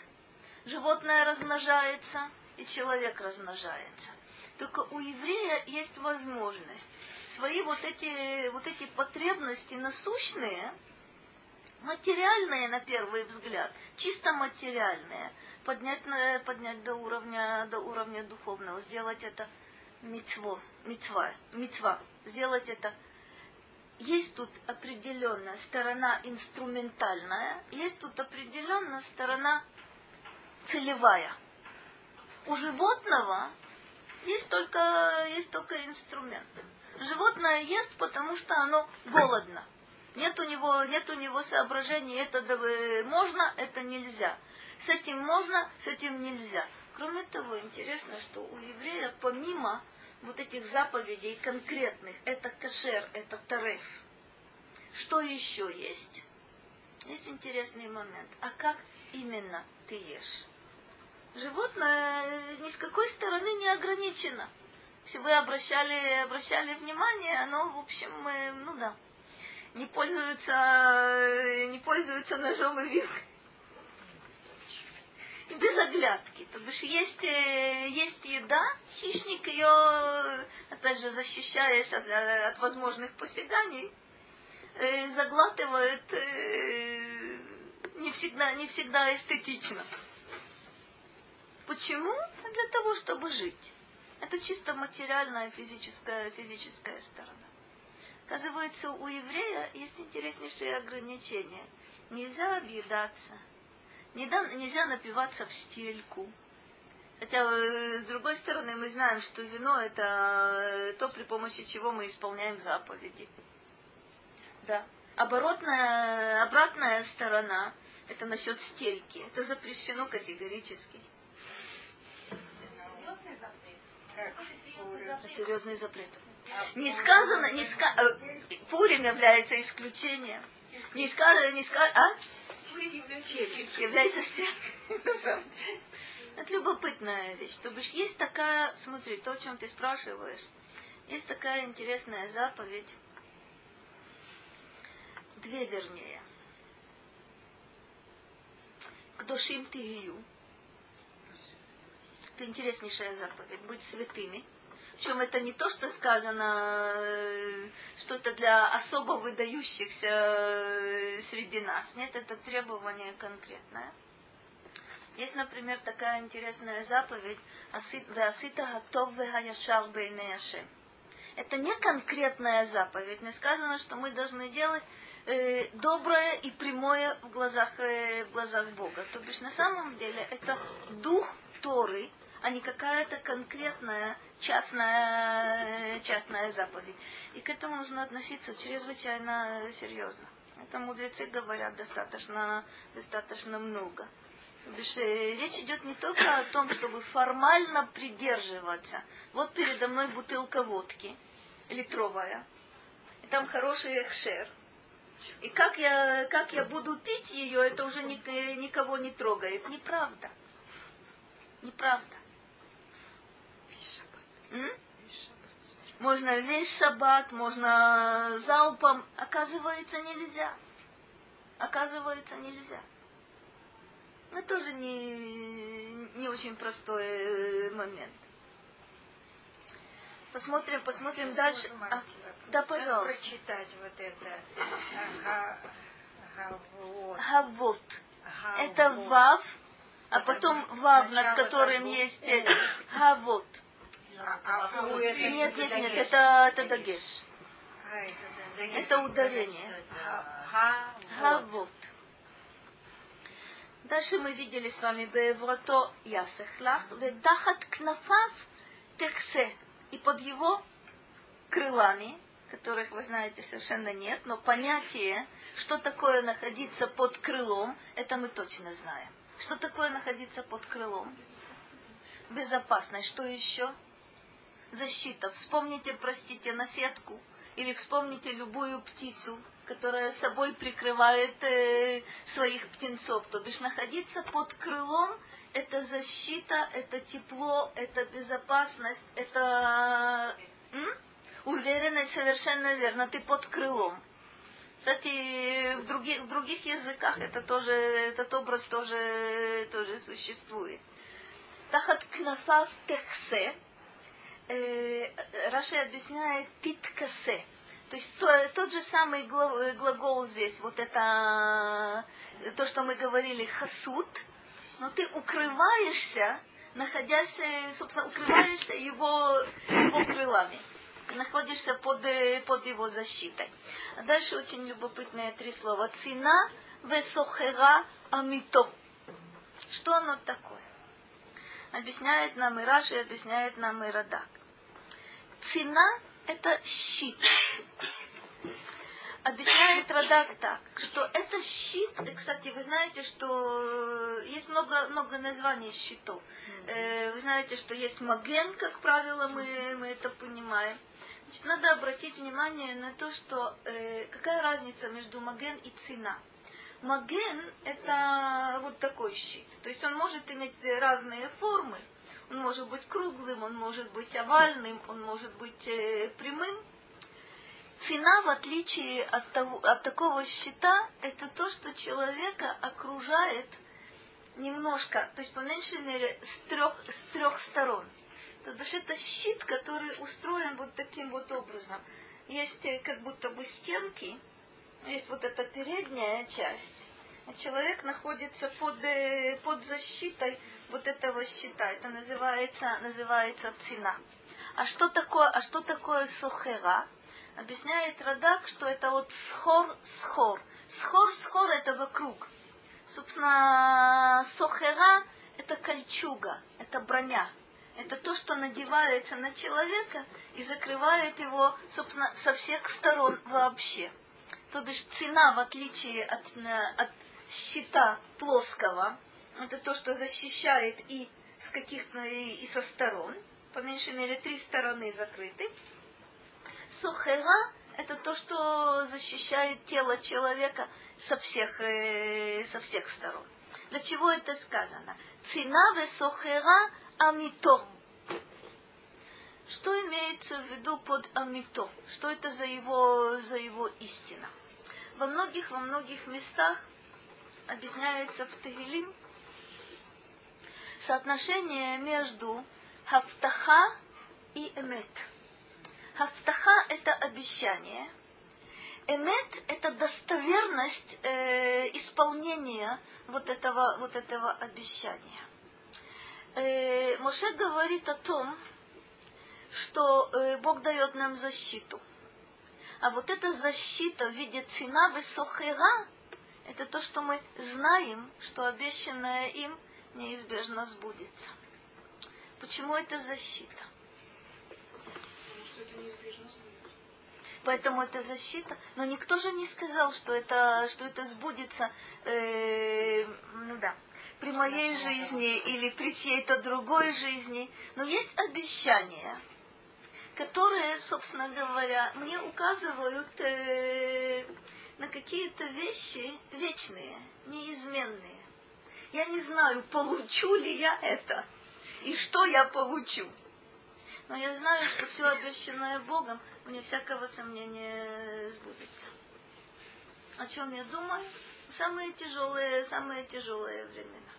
Животное размножается и человек размножается. Только у еврея есть возможность свои вот эти, вот эти потребности насущные материальные на первый взгляд, чисто материальные, поднять, поднять до уровня, до уровня духовного, сделать это мицво, мицва, мицва, сделать это. Есть тут определенная сторона инструментальная, есть тут определенная сторона целевая. У животного есть только, есть только инструмент. Животное ест, потому что оно голодно нет у него, нет у него соображений, это можно, это нельзя. С этим можно, с этим нельзя. Кроме того, интересно, что у еврея помимо вот этих заповедей конкретных, это кашер, это тареф, что еще есть? Есть интересный момент. А как именно ты ешь? Животное ни с какой стороны не ограничено. Если вы обращали, обращали внимание, оно, в общем, ну да, не пользуются, э, не пользуются ножом и вилкой. Без оглядки. То бишь есть, э, есть еда, хищник ее, опять же, защищаясь от, от возможных посяганий, э, заглатывает не всегда, не всегда эстетично. Почему? Для того, чтобы жить. Это чисто материальная физическая, физическая сторона. Оказывается, у еврея есть интереснейшие ограничения. Нельзя объедаться, нельзя напиваться в стельку. Хотя, э, с другой стороны, мы знаем, что вино это э, то, при помощи чего мы исполняем заповеди. Да. Оборотная, обратная сторона, это насчет стельки. Это запрещено категорически. Серьезный запрет. Серьезный запрет. Не сказано, не ска... Э, Пурим является исключением. Не сказано, не сказано, а? Является стягом. Это любопытная вещь. То бишь есть такая, смотри, то, о чем ты спрашиваешь, есть такая интересная заповедь, две вернее. К душим тигию. Это интереснейшая заповедь. Быть святыми – причем это не то, что сказано э, что-то для особо выдающихся э, среди нас. Нет, это требование конкретное. Есть, например, такая интересная заповедь «Асита гатов вехаяшар бейнеяшем». Это не конкретная заповедь. Не сказано, что мы должны делать э, доброе и прямое в глазах, э, в глазах Бога. То бишь на самом деле это дух Торы, а не какая-то конкретная частная, частная заповедь. И к этому нужно относиться чрезвычайно серьезно. Это мудрецы говорят достаточно, достаточно много. То бишь, э, речь идет не только о том, чтобы формально придерживаться. Вот передо мной бутылка водки, литровая, и там хороший эхшер. И как я, как я буду пить ее, это уже никого не трогает. Неправда. Неправда. Можно весь шаббат, можно залпом. Оказывается, нельзя. Оказывается, нельзя. Но тоже не, не очень простой э, момент. Посмотрим, посмотрим дальше. А, да, пожалуйста. Прочитать вот это. Ага, гавот. Гавот. Это вав, а потом вав, над которым есть гавот. А, а нет, нет, нет, это, это дагеш. Это ударение. Гавот. Дальше мы видели с вами Беврото Ясехлах, Ведахат Кнафав Техсе. И под его крылами, которых вы знаете совершенно нет, но понятие, что такое находиться под крылом, это мы точно знаем. Что такое находиться под крылом? Безопасность. Что еще? Защита. Вспомните, простите, наседку или вспомните любую птицу, которая собой прикрывает э, своих птенцов. То бишь находиться под крылом – это защита, это тепло, это безопасность, это м? уверенность совершенно верно. Ты под крылом. Кстати, в других, в других языках это тоже, этот образ тоже, тоже существует. Тахат кнафав техсе, э, Раши объясняет питкасе. То есть то, тот же самый глагол здесь, вот это то, что мы говорили, хасут, но ты укрываешься, находясь, собственно, укрываешься его, его крылами. Находишься под, под его защитой. А дальше очень любопытные три слова. Цина весохера амито. Что оно такое? Объясняет нам и Раши, объясняет нам и Радак. Цена – это щит. Объясняет Радак так, что это щит, и, кстати, вы знаете, что есть много, много названий щитов. Э, вы знаете, что есть маген, как правило, мы, мы это понимаем. Значит, надо обратить внимание на то, что э, какая разница между маген и цена. Маген – это вот такой щит. То есть он может иметь разные формы. Он может быть круглым, он может быть овальным, он может быть э, прямым. Цена, в отличие от, того, от такого щита, это то, что человека окружает немножко, то есть по меньшей мере с трех, с трех сторон. То есть это щит, который устроен вот таким вот образом. Есть э, как будто бы стенки, есть вот эта передняя часть, а человек находится под, э, под защитой вот этого щита. Это называется, называется цена. А что такое, а что такое сухера? Объясняет Радак, что это вот схор-схор. Схор-схор это вокруг. Собственно, сухера это кольчуга, это броня. Это то, что надевается на человека и закрывает его, собственно, со всех сторон вообще. То бишь цена, в отличие от, от щита плоского, это то, что защищает и с каких-то и, со сторон, по меньшей мере три стороны закрыты. Сухера – это то, что защищает тело человека со всех, э, со всех сторон. Для чего это сказано? Цена ве сухера амито. Что имеется в виду под амито? Что это за его, за его истина? Во многих, во многих местах объясняется в Тегелим соотношение между хафтаха и эмет. Хафтаха – это обещание. Эмет – это достоверность э, исполнения вот этого, вот этого обещания. Э, Моше говорит о том, что э, Бог дает нам защиту. А вот эта защита в виде цена высохера, это то, что мы знаем, что обещанное им неизбежно сбудется. Почему это защита? Потому что это неизбежно сбудется. Поэтому это защита. Но никто же не сказал, что это, что это сбудется э, ну да, при моей жизни или при чьей-то другой жизни. Но есть обещания, которые, собственно говоря, мне указывают э, на какие-то вещи вечные, неизменные. Я не знаю, получу ли я это и что я получу. Но я знаю, что все обещанное Богом, вне всякого сомнения, сбудется. О чем я думаю? Самые тяжелые, самые тяжелые времена.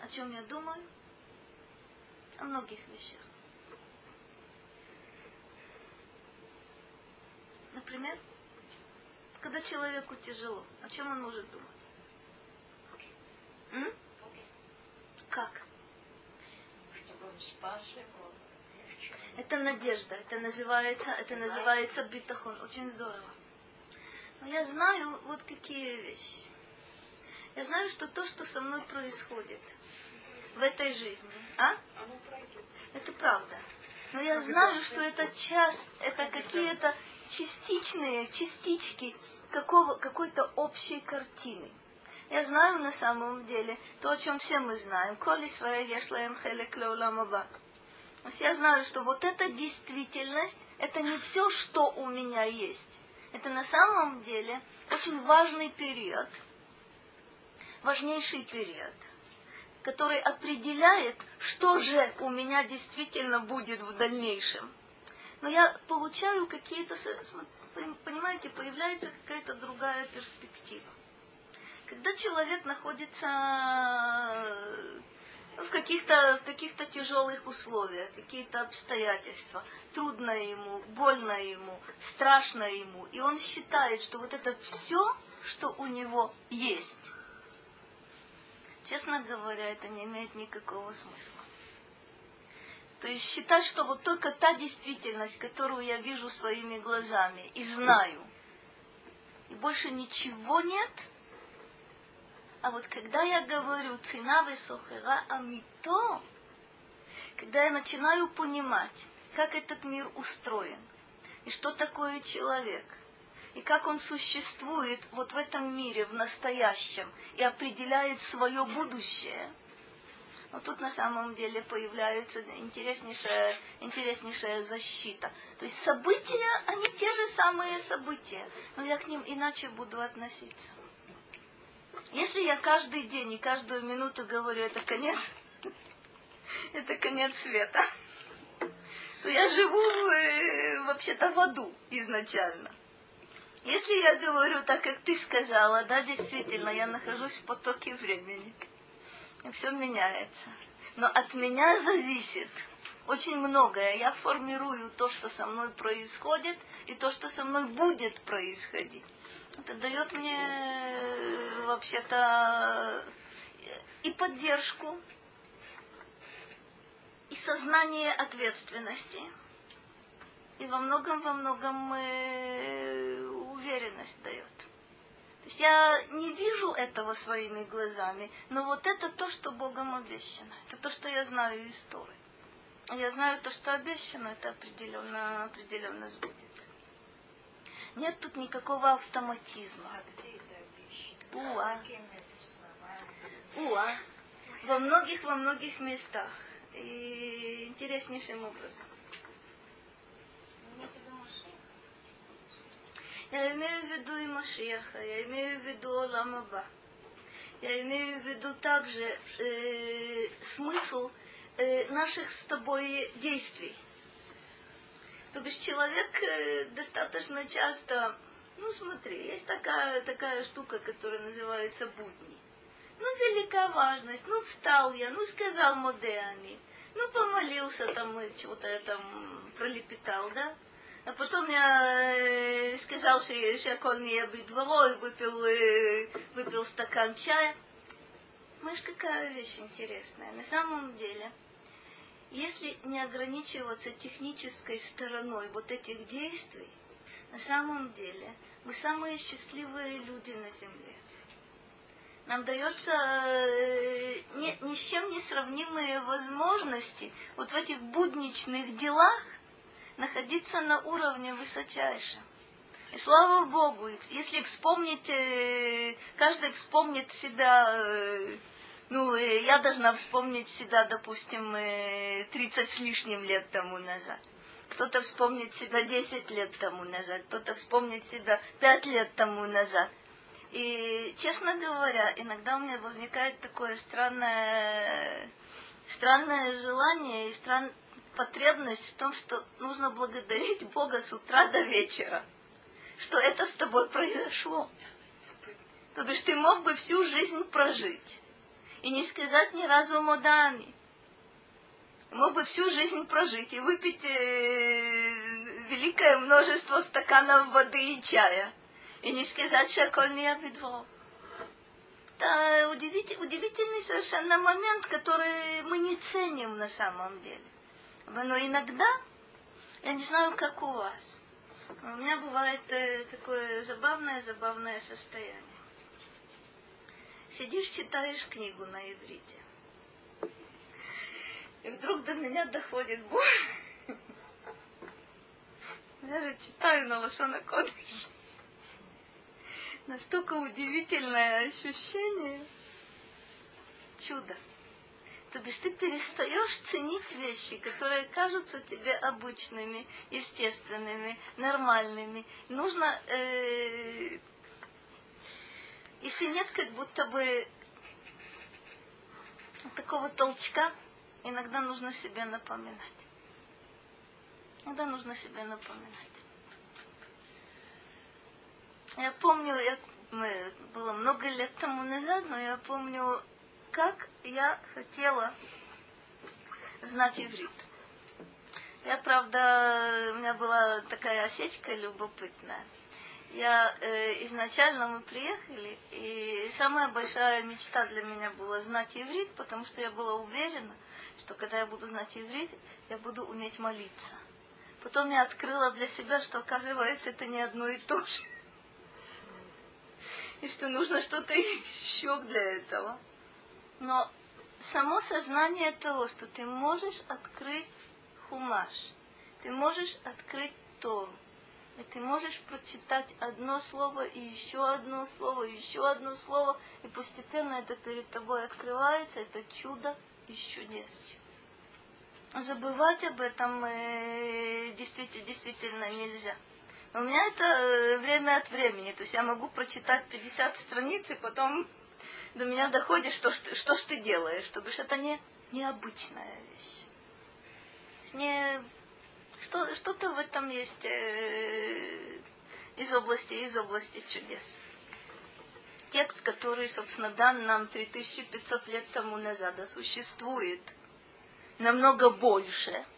О чем я думаю? О многих вещах. Например, когда человеку тяжело, о чем он может думать? М? Как? Чтобы он спас его. легче. Это надежда, это называется, это называется битахон. Очень здорово. Но я знаю вот какие вещи. Я знаю, что то, что со мной происходит в этой жизни, а? Это правда. Но я знаю, что это часть, это какие-то частичные частички какого, какой-то общей картины. Я знаю на самом деле то, о чем все мы знаем. Коли своя ешлаем хелек леуламаба. Я знаю, что вот эта действительность, это не все, что у меня есть. Это на самом деле очень важный период, важнейший период, который определяет, что же у меня действительно будет в дальнейшем. Но я получаю какие-то, понимаете, появляется какая-то другая перспектива. Когда человек находится э, в каких-то в каких-то тяжелых условиях, какие-то обстоятельства, трудно ему, больно ему, страшно ему, и он считает, что вот это все, что у него есть, честно говоря, это не имеет никакого смысла. То есть считать, что вот только та действительность, которую я вижу своими глазами и знаю, и больше ничего нет, а вот когда я говорю цена высохера амито, когда я начинаю понимать, как этот мир устроен, и что такое человек, и как он существует вот в этом мире, в настоящем, и определяет свое будущее, но тут на самом деле появляется интереснейшая, интереснейшая защита. То есть события, они те же самые события, но я к ним иначе буду относиться. Если я каждый день и каждую минуту говорю, это конец, это конец света, то я живу э, вообще-то в аду изначально. Если я говорю так, как ты сказала, да, действительно, я нахожусь в потоке времени, и все меняется. Но от меня зависит очень многое. Я формирую то, что со мной происходит, и то, что со мной будет происходить. Это дает мне э, вообще-то и поддержку, и сознание ответственности, и во многом, во многом э, уверенность дает. Я не вижу этого своими глазами, но вот это то, что Богом обещано. Это то, что я знаю из Торы. Я знаю то, что обещано, это определенно, определенно сбудется. Нет тут никакого автоматизма. А где это обещано? Уа. Уа. Во многих, во многих местах. И интереснейшим образом. Имеете в виду Машиах? Я имею в виду и Машеха, я имею в виду Оламаба. Я имею в виду также э, смысл э, наших с тобой действий. То бишь человек э, достаточно часто, ну смотри, есть такая, такая штука, которая называется будни. Ну, велика важность, ну, встал я, ну, сказал Модеани, ну, помолился там, чего-то я там пролепетал, да? А потом я э, сказал, что шаколь не ебит дворой, выпил, э, выпил стакан чая. Знаешь, какая вещь интересная. На самом деле, если не ограничиваться технической стороной вот этих действий, на самом деле мы самые счастливые люди на Земле. Нам дается э, ни, ни с чем не сравнимые возможности вот в этих будничных делах находиться на уровне высочайшем. И слава Богу, если вспомнить, э, каждый вспомнит себя, э, ну, я должна вспомнить себя, допустим, 30 с лишним лет тому назад. Кто-то вспомнит себя 10 лет тому назад, кто-то вспомнит себя 5 лет тому назад. И, честно говоря, иногда у меня возникает такое странное, странное желание и стран, потребность в том, что нужно благодарить Бога с утра до вечера, что это с тобой произошло. То бишь ты мог бы всю жизнь прожить и не сказать ни разу модами. Мог бы всю жизнь прожить и выпить э, великое множество стаканов воды и чая и не сказать шаколь не обидво. Это удивительный, удивительный совершенно момент, который мы не ценим на самом деле. Но иногда, я не знаю, как у вас, у меня бывает э, такое забавное-забавное состояние. Сидишь, читаешь книгу на иврите. И вдруг до меня доходит боль. Я же читаю на Лошона настолько удивительное ощущение чудо. То бишь ты перестаешь ценить вещи, которые кажутся тебе обычными, естественными, нормальными. Нужно, э, если нет как будто бы такого толчка, иногда нужно себе напоминать. Иногда нужно себе напоминать. Я помню, я, было много лет тому назад, но я помню, как я хотела знать иврит. Я, правда, у меня была такая осечка любопытная. Я э, изначально мы приехали, и самая большая мечта для меня была знать иврит, потому что я была уверена, что когда я буду знать иврит, я буду уметь молиться. Потом я открыла для себя, что оказывается это не одно и то же и что нужно что-то еще для этого. Но само сознание того, что ты можешь открыть хумаш, ты можешь открыть Тору, и ты можешь прочитать одно слово и еще одно слово, и еще одно слово, и постепенно это перед тобой открывается, это чудо из чудес. Забывать об этом э, действительно, действительно нельзя. У меня это э, время от времени. То есть я могу прочитать 50 страниц, и потом до меня доходит, что, что, что ж ты делаешь. Чтобы это не необычная вещь. Не, что, что-то в этом есть э, из области, из области чудес. Текст, который, собственно, дан нам 3500 лет тому назад, а существует намного больше –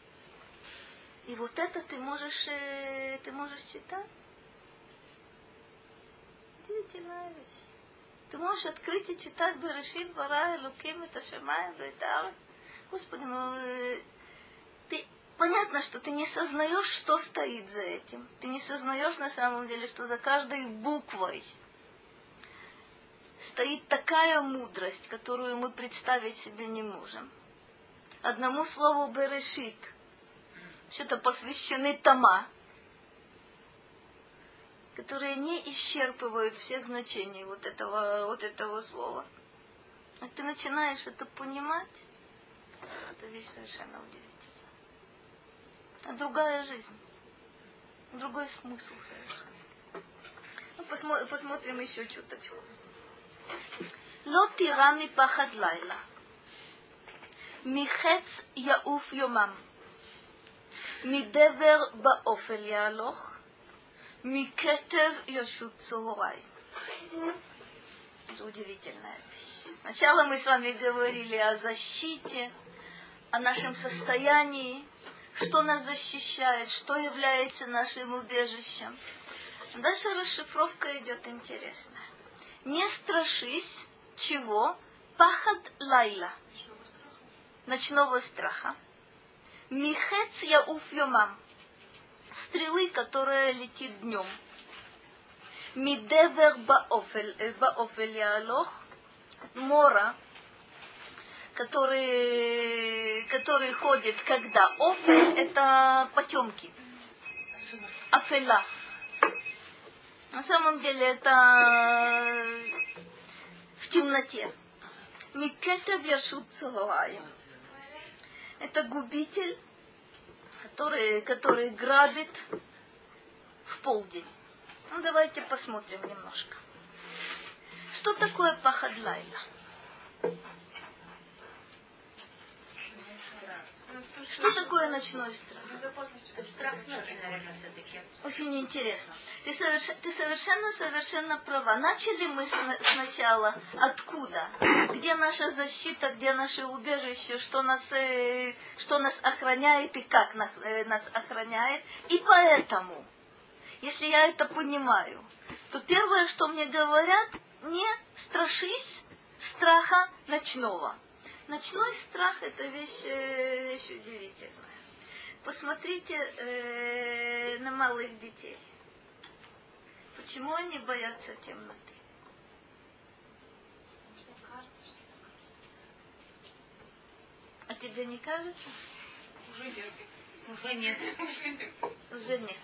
и вот это ты можешь, э, ты можешь читать. Удивительная вещь. Ты можешь открыть и читать Берешит, Бара, Луким, это Шамай, это Господи, ну э, ты, понятно, что ты не сознаешь, что стоит за этим. Ты не сознаешь на самом деле, что за каждой буквой стоит такая мудрость, которую мы представить себе не можем. Одному слову Берешит – что-то посвящены тома, которые не исчерпывают всех значений вот этого, вот этого слова. Если ты начинаешь это понимать, это вещь совершенно удивительная. А другая жизнь, другой смысл совершенно. Ну, посмотрим, посмотрим еще чуточку. לא תירא מפחד לילה, מחץ יעוף יומם. מדבר באופל יהלוך, Микетер Йошут Цурай. Это удивительная вещь. Сначала мы с вами говорили о защите, о нашем состоянии, что нас защищает, что является нашим убежищем. Дальше расшифровка идет интересная. Не страшись чего? Пахад лайла. Ночного страха. Михец я уф йомам. Стрелы, которая летит днем. Мидевер баофель, э, ялох. Мора, который, который ходит когда? Офель – это потемки. Афела. На самом деле это в темноте. Микета вершут Это губитель, который, который грабит в полдень. Ну, давайте посмотрим немножко. Что такое пахадлайла? Что такое ночной страх? Страх смерти, наверное, все-таки. Очень интересно. Ты, соверш... ты совершенно, совершенно права. Начали мы сначала откуда? Где наша защита, где наше убежище, что нас, э... что нас охраняет и как нас, э... нас охраняет. И поэтому, если я это понимаю, то первое, что мне говорят, не страшись страха ночного. Ночной страх – это вещь, э, вещь удивительная. Посмотрите э, на малых детей. Почему они боятся темноты? А тебе не кажется? Уже нет. Уже нет. Уже нет.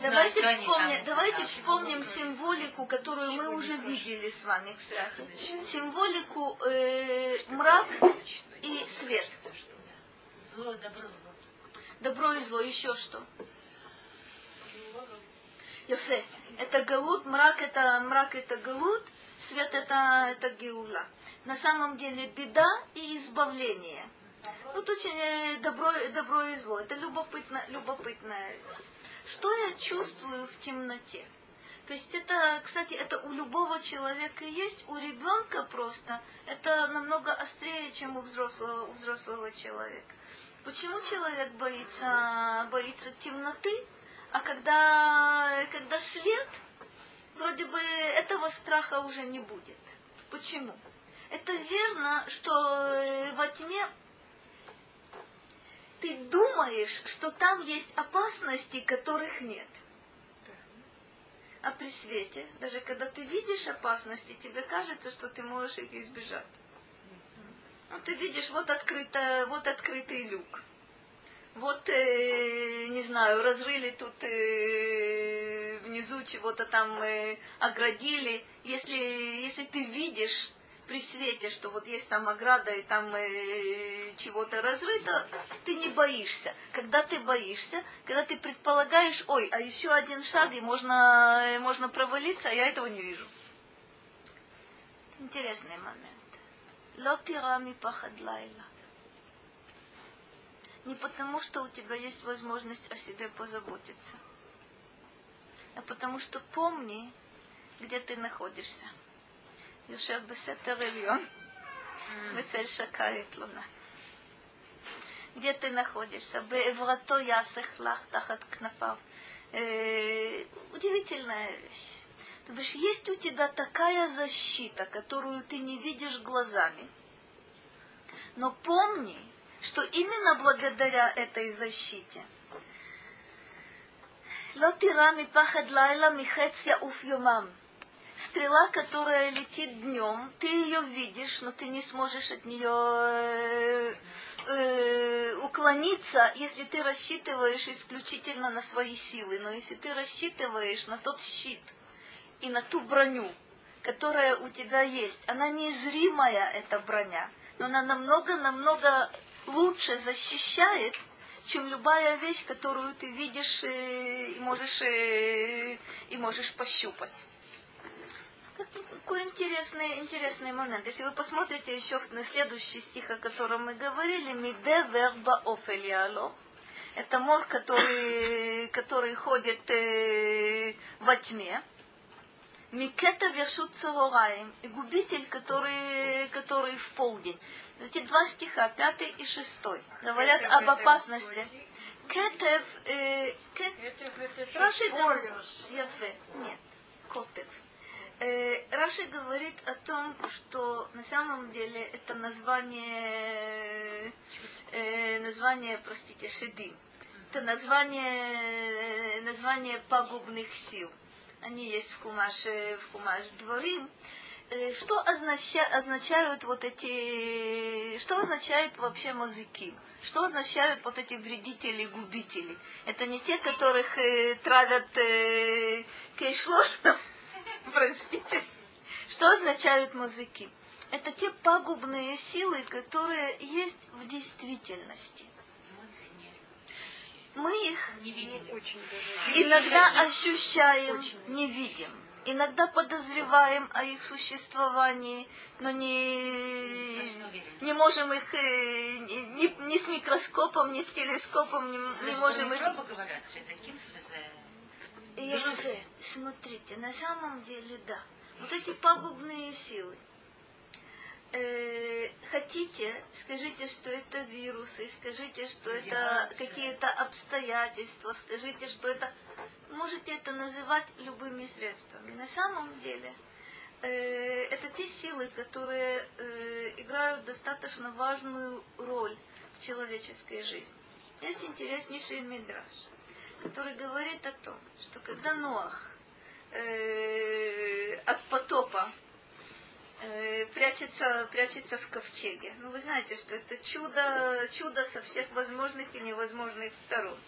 Давайте вспомним, давайте вспомним символику, которую мы уже видели с вами, кстати. Символику э, мрак и свет. Зло, добро, зло. Добро и зло, еще что? Йофе. Это галут, мрак это мрак это галут, свет это, это геула. На самом деле беда и избавление. Вот очень э, добро, добро и зло. Это любопытно, любопытная вещь. Что я чувствую в темноте? То есть это, кстати, это у любого человека есть, у ребенка просто это намного острее, чем у взрослого, у взрослого человека. Почему человек боится, боится темноты, а когда, когда свет, вроде бы этого страха уже не будет. Почему? Это верно, что во тьме ты думаешь, что там есть опасности, которых нет. А при свете, даже когда ты видишь опасности, тебе кажется, что ты можешь их избежать. Ну, ты видишь, вот, открыто, вот открытый люк. Вот, э, не знаю, разрыли тут э, внизу чего-то там э, оградили. Если, если ты видишь при свете, что вот есть там ограда и там э, чего-то разрыто, ты не боишься. Когда ты боишься, когда ты предполагаешь, ой, а еще один шаг, и можно, э, можно провалиться, а я этого не вижу. Интересный момент. Лотирами пахадлайла. Не потому, что у тебя есть возможность о себе позаботиться, а потому что помни, где ты находишься. יושב בסתר עליון וצל שקה תלונה. где ты находишься. Бееврато ясех лах тахат кнафав. Удивительная вещь. То бишь, есть у тебя такая защита, которую ты не видишь глазами. Но помни, что именно благодаря этой защите Лотирами пахад лайла михец яуф йомам стрела, которая летит днем, ты ее видишь, но ты не сможешь от нее э, э, уклониться, если ты рассчитываешь исключительно на свои силы. Но если ты рассчитываешь на тот щит и на ту броню, которая у тебя есть, она неизримая, эта броня, но она намного-намного лучше защищает, чем любая вещь, которую ты видишь э, и можешь, э, и можешь пощупать какой интересный, интересный момент. Если вы посмотрите еще на следующий стих, о котором мы говорили, «Миде верба офелиалох», это мор, который, который ходит э, во тьме. Микета вершут цараем, и губитель, который, который в полдень. Эти два стиха, пятый и шестой, говорят об опасности. Кетев, э, кетев, Раши, нет, котев. Э, Раши говорит о том, что на самом деле это название, э, название, простите, шедим. Это название, название пагубных сил. Они есть в Хумаше, в Хумаш Дворим. Э, что означа, означают вот эти, что означает вообще музыки? Что означают вот эти вредители, губители? Это не те, которых э, травят э, кейшлошном, простите. Что означают музыки? Это те пагубные силы, которые есть в действительности. Мы их Не видим. Иногда ощущаем, Очень. не видим. Иногда подозреваем о их существовании, но не, не можем их ни, ни- ни с микроскопом, ни с телескопом, не, не можем их... Говорят, что таким, что за... И уже, смотрите, на самом деле, да. Вот эти пагубные силы. Э, хотите, скажите, что это вирусы, скажите, что это какие-то обстоятельства, скажите, что это... Можете это называть любыми средствами. На самом деле, э, это те силы, которые э, играют достаточно важную роль в человеческой жизни. Есть интереснейший мидраж, который говорит о том, что когда Ноах э, от потопа э, прячется, прячется в ковчеге. Ну, вы знаете, что это чудо, чудо со всех возможных и невозможных сторон.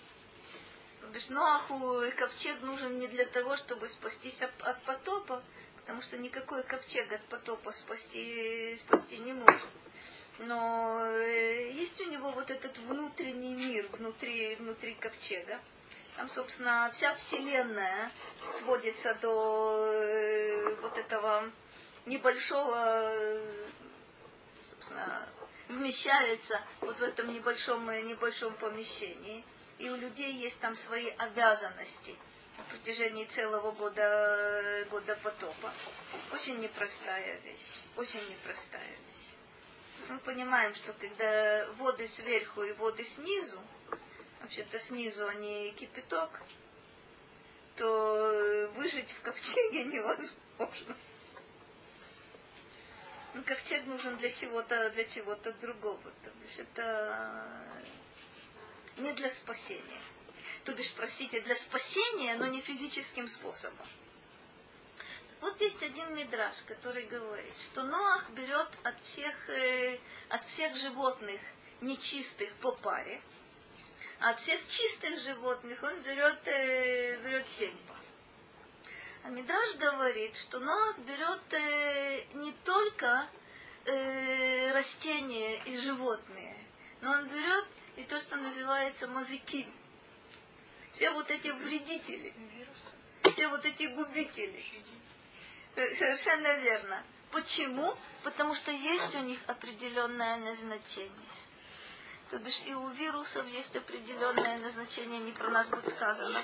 То Ноаху ковчег нужен не для того, чтобы спастись от, от потопа, потому что никакой ковчег от потопа спасти, спасти не может. Но э, есть у него вот этот внутренний мир внутри, внутри ковчега. Там, собственно, вся Вселенная сводится до э, вот этого небольшого, э, собственно, вмещается вот в этом небольшом, э, небольшом помещении. И у людей есть там свои обязанности на протяжении целого года, года потопа. Очень непростая вещь. Очень непростая вещь. Мы понимаем, что когда воды сверху и воды снизу, вообще-то снизу они кипяток, то э, выжить в ковчеге невозможно. Ну, ковчег нужен для чего-то, для чего-то другого. То бишь это не для спасения. То бишь, простите, для спасения, но не физическим способом. Вот есть один мидраж, который говорит, что Ноах берет от всех, э, от всех животных нечистых по паре, а от всех чистых животных он берет, э, берет семь пар. А Мидраш говорит, что Ноах берет э, не только э, растения и животные, но он берет и то, что называется мазыки. Все вот эти вредители, все вот эти губители. Э, Совершенно верно. Почему? Потому что есть у них определенное назначение. То бишь и у вирусов есть определенное назначение, не про нас будет сказано.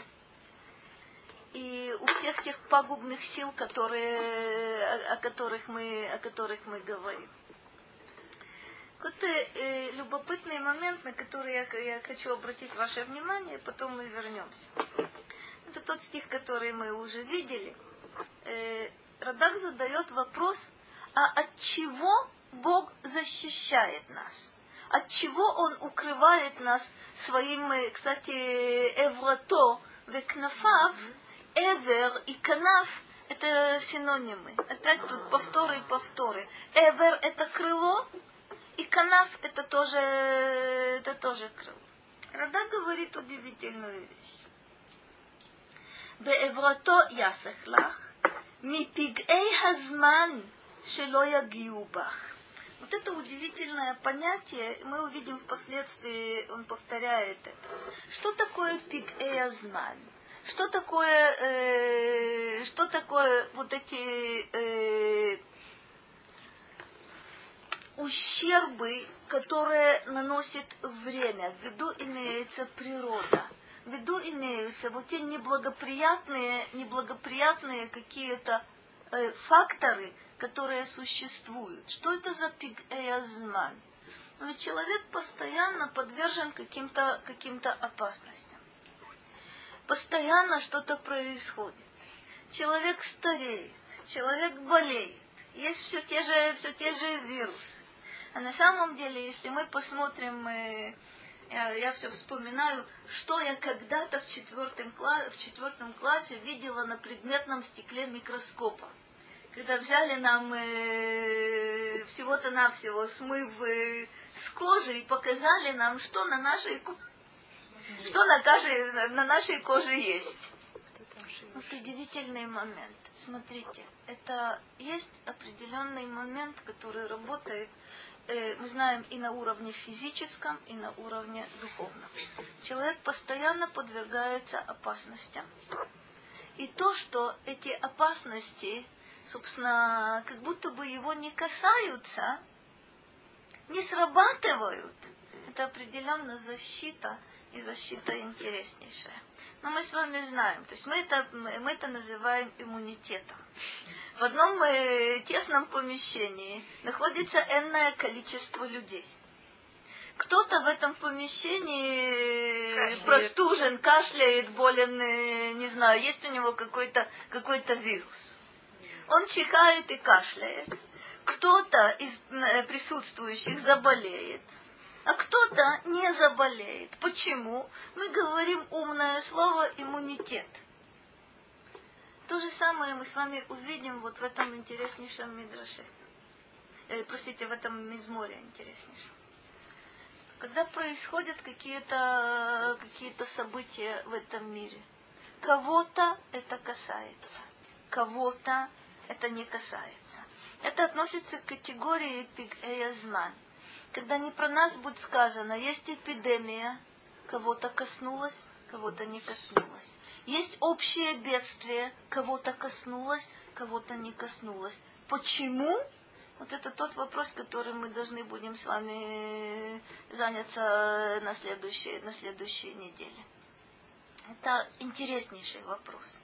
И у всех тех пагубных сил, которые, о, о которых мы, о которых мы говорим. Вот э, любопытный момент, на который я, я хочу обратить ваше внимание, потом мы вернемся. Это тот стих, который мы уже видели. Э, Радак задает вопрос, а от чего Бог защищает нас? От чего Он укрывает нас своим, э, кстати, эврато, векнафав, эвер и канав – это синонимы. Опять тут повторы и повторы. Эвер – это крыло, и канав – это тоже, это тоже крыло. Рада говорит удивительную вещь. בעברתו יסך לך, מפגעי הזמן שלא יגיעו בך. Вот это удивительное понятие, мы увидим впоследствии, он повторяет это. Что такое пиг-эазман? Что такое, э, что такое вот эти э, ущербы, которые наносит время? В виду имеется природа. В виду имеются вот те неблагоприятные, неблагоприятные какие-то э, факторы, которые существуют. Что это за пиг-эязман? Но ведь человек постоянно подвержен каким-то каким опасностям. Постоянно что-то происходит. Человек стареет, человек болеет. Есть все те же, все те же вирусы. А на самом деле, если мы посмотрим я, я все вспоминаю, что я когда-то в четвертом, классе, в четвертом классе видела на предметном стекле микроскопа. Когда взяли нам э, всего-то навсего смыв э, с кожи и показали нам, что на нашей, что на, коже, на нашей коже есть. Вот удивительный момент. Смотрите, это есть определенный момент, который работает Э, мы знаем и на уровне физическом, и на уровне духовном. Человек постоянно подвергается опасностям. И то, что эти опасности, собственно, как будто бы его не касаются, не срабатывают, это определенно защита, и защита интереснейшая. Но мы с вами знаем, то есть мы это, мы это называем иммунитетом в одном э, тесном помещении находится энное количество людей. Кто-то в этом помещении э, кашляет. простужен, кашляет, болен, э, не знаю, есть у него какой-то какой вирус. Он чихает и кашляет. Кто-то из э, присутствующих заболеет, а кто-то не заболеет. Почему? Мы говорим умное слово иммунитет – то же самое мы с вами увидим вот в этом интереснейшем Мидраше. Э, простите, в этом Мизморе интереснейшем. Когда происходят какие-то какие события в этом мире, кого-то это касается, кого-то это не касается. Это относится к категории эязман. Когда не про нас будет сказано, есть эпидемия, кого-то коснулась, кого-то не коснулась. Есть общее бедствие, кого-то коснулось, кого-то не коснулось. Почему? Вот это тот вопрос, которым мы должны будем с вами заняться на следующей, на следующей неделе. Это интереснейший вопрос.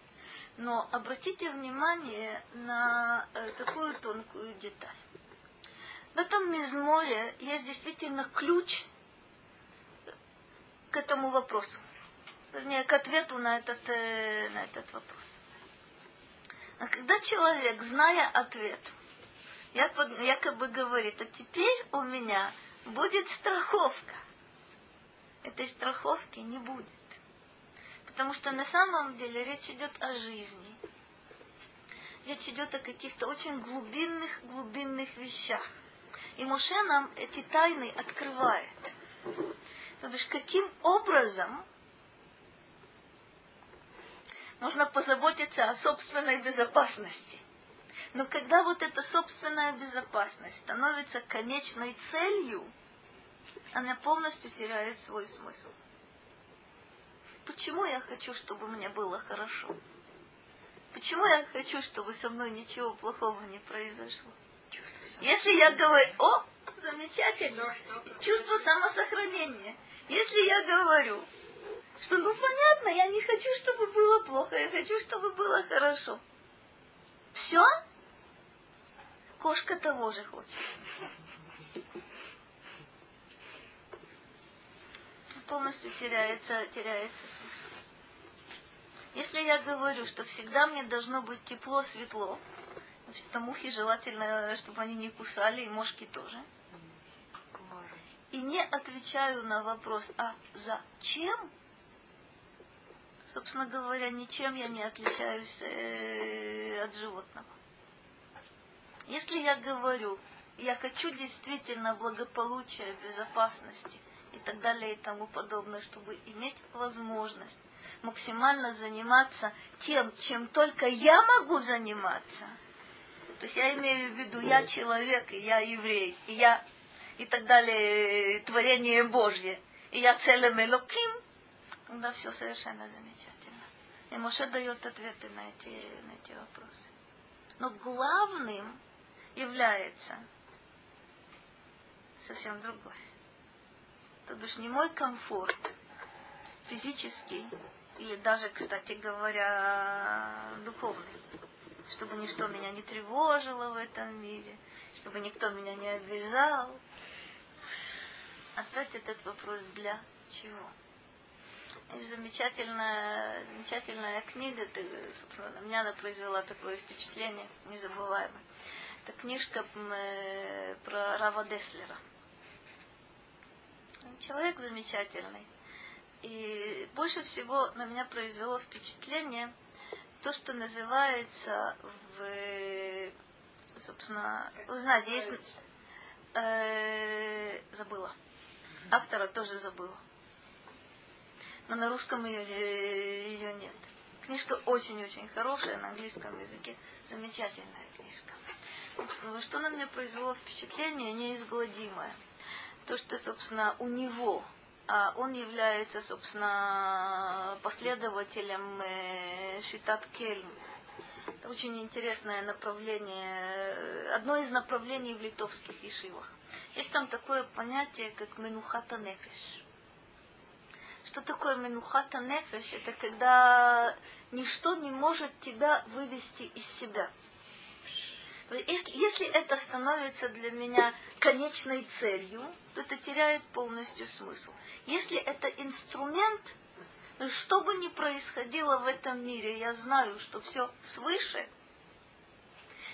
Но обратите внимание на э, такую тонкую деталь. В этом мизморе есть действительно ключ к этому вопросу вернее, к ответу на этот, э, на этот вопрос. А когда человек, зная ответ, якобы говорит, а теперь у меня будет страховка, этой страховки не будет. Потому что на самом деле речь идет о жизни. Речь идет о каких-то очень глубинных, глубинных вещах. И Моше нам эти тайны открывает. То бишь, каким образом нужно позаботиться о собственной безопасности. Но когда вот эта собственная безопасность становится конечной целью, она полностью теряет свой смысл. Почему я хочу, чтобы мне было хорошо? Почему я хочу, чтобы со мной ничего плохого не произошло? Если я говорю, о, замечательно, чувство самосохранения. Если я говорю, что ну понятно, я не хочу, чтобы было плохо, я хочу, чтобы было хорошо. Все? Кошка того же хочет. Полностью теряется, теряется смысл. Если я говорю, что всегда мне должно быть тепло, светло, значит, мухи желательно, чтобы они не кусали, и мошки тоже. И не отвечаю на вопрос, а зачем собственно говоря, ничем я не отличаюсь э, от животного. Если я говорю, я хочу действительно благополучия, безопасности и так далее и тому подобное, чтобы иметь возможность максимально заниматься тем, чем только я могу заниматься. То есть я имею в виду, я человек, и я еврей, и я и так далее, творение Божье, и я целым элоким, Тогда все совершенно замечательно. И Моше дает ответы на эти, на эти вопросы. Но главным является совсем другое. То бишь не мой комфорт физический, или даже, кстати говоря, духовный, чтобы ничто меня не тревожило в этом мире, чтобы никто меня не обижал. Отдать этот вопрос для чего? Есть замечательная, замечательная книга, ты, собственно, на меня она произвела такое впечатление незабываемое. Это книжка э, про Рава Деслера. Человек замечательный. И больше всего на меня произвело впечатление то, что называется в, собственно, вы знаете, есть, э, забыла. Автора тоже забыла. Но на русском ее, ее нет. Книжка очень-очень хорошая, на английском языке замечательная книжка. Что на меня произвело впечатление неизгладимое. То, что, собственно, у него а он является, собственно, последователем э, Шитат Кельм. Это очень интересное направление, одно из направлений в литовских ешивах. Есть там такое понятие, как менухата нефиш. Что такое менухата нефиш? Это когда ничто не может тебя вывести из себя – если, если это становится для меня конечной целью, то это теряет полностью смысл. Если это инструмент, то что бы ни происходило в этом мире, я знаю, что все свыше,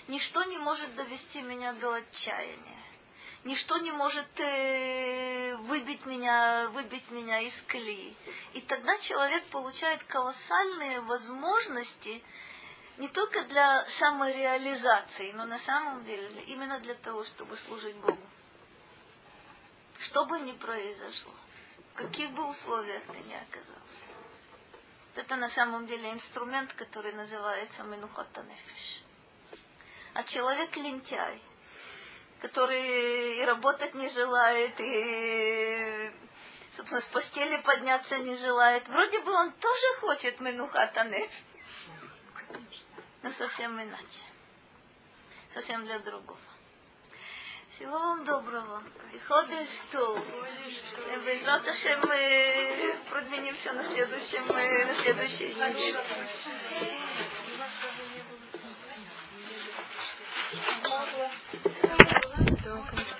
ничто не может довести меня до отчаяния. Ничто не может э, выбить, меня, выбить меня из колеи. И тогда человек получает колоссальные возможности не только для самореализации, но на самом деле именно для того, чтобы служить Богу. Что бы ни произошло, в каких бы условиях ты ни оказался. Это на самом деле инструмент, который называется Менухата Нефиш. А человек лентяй, который и работать не желает, и, собственно, с постели подняться не желает. Вроде бы он тоже хочет Менухата Нефиш но совсем иначе. Совсем для другого. Всего вам доброго. И ходишь что? Безрат мы продвинемся на следующем, на следующей неделе. До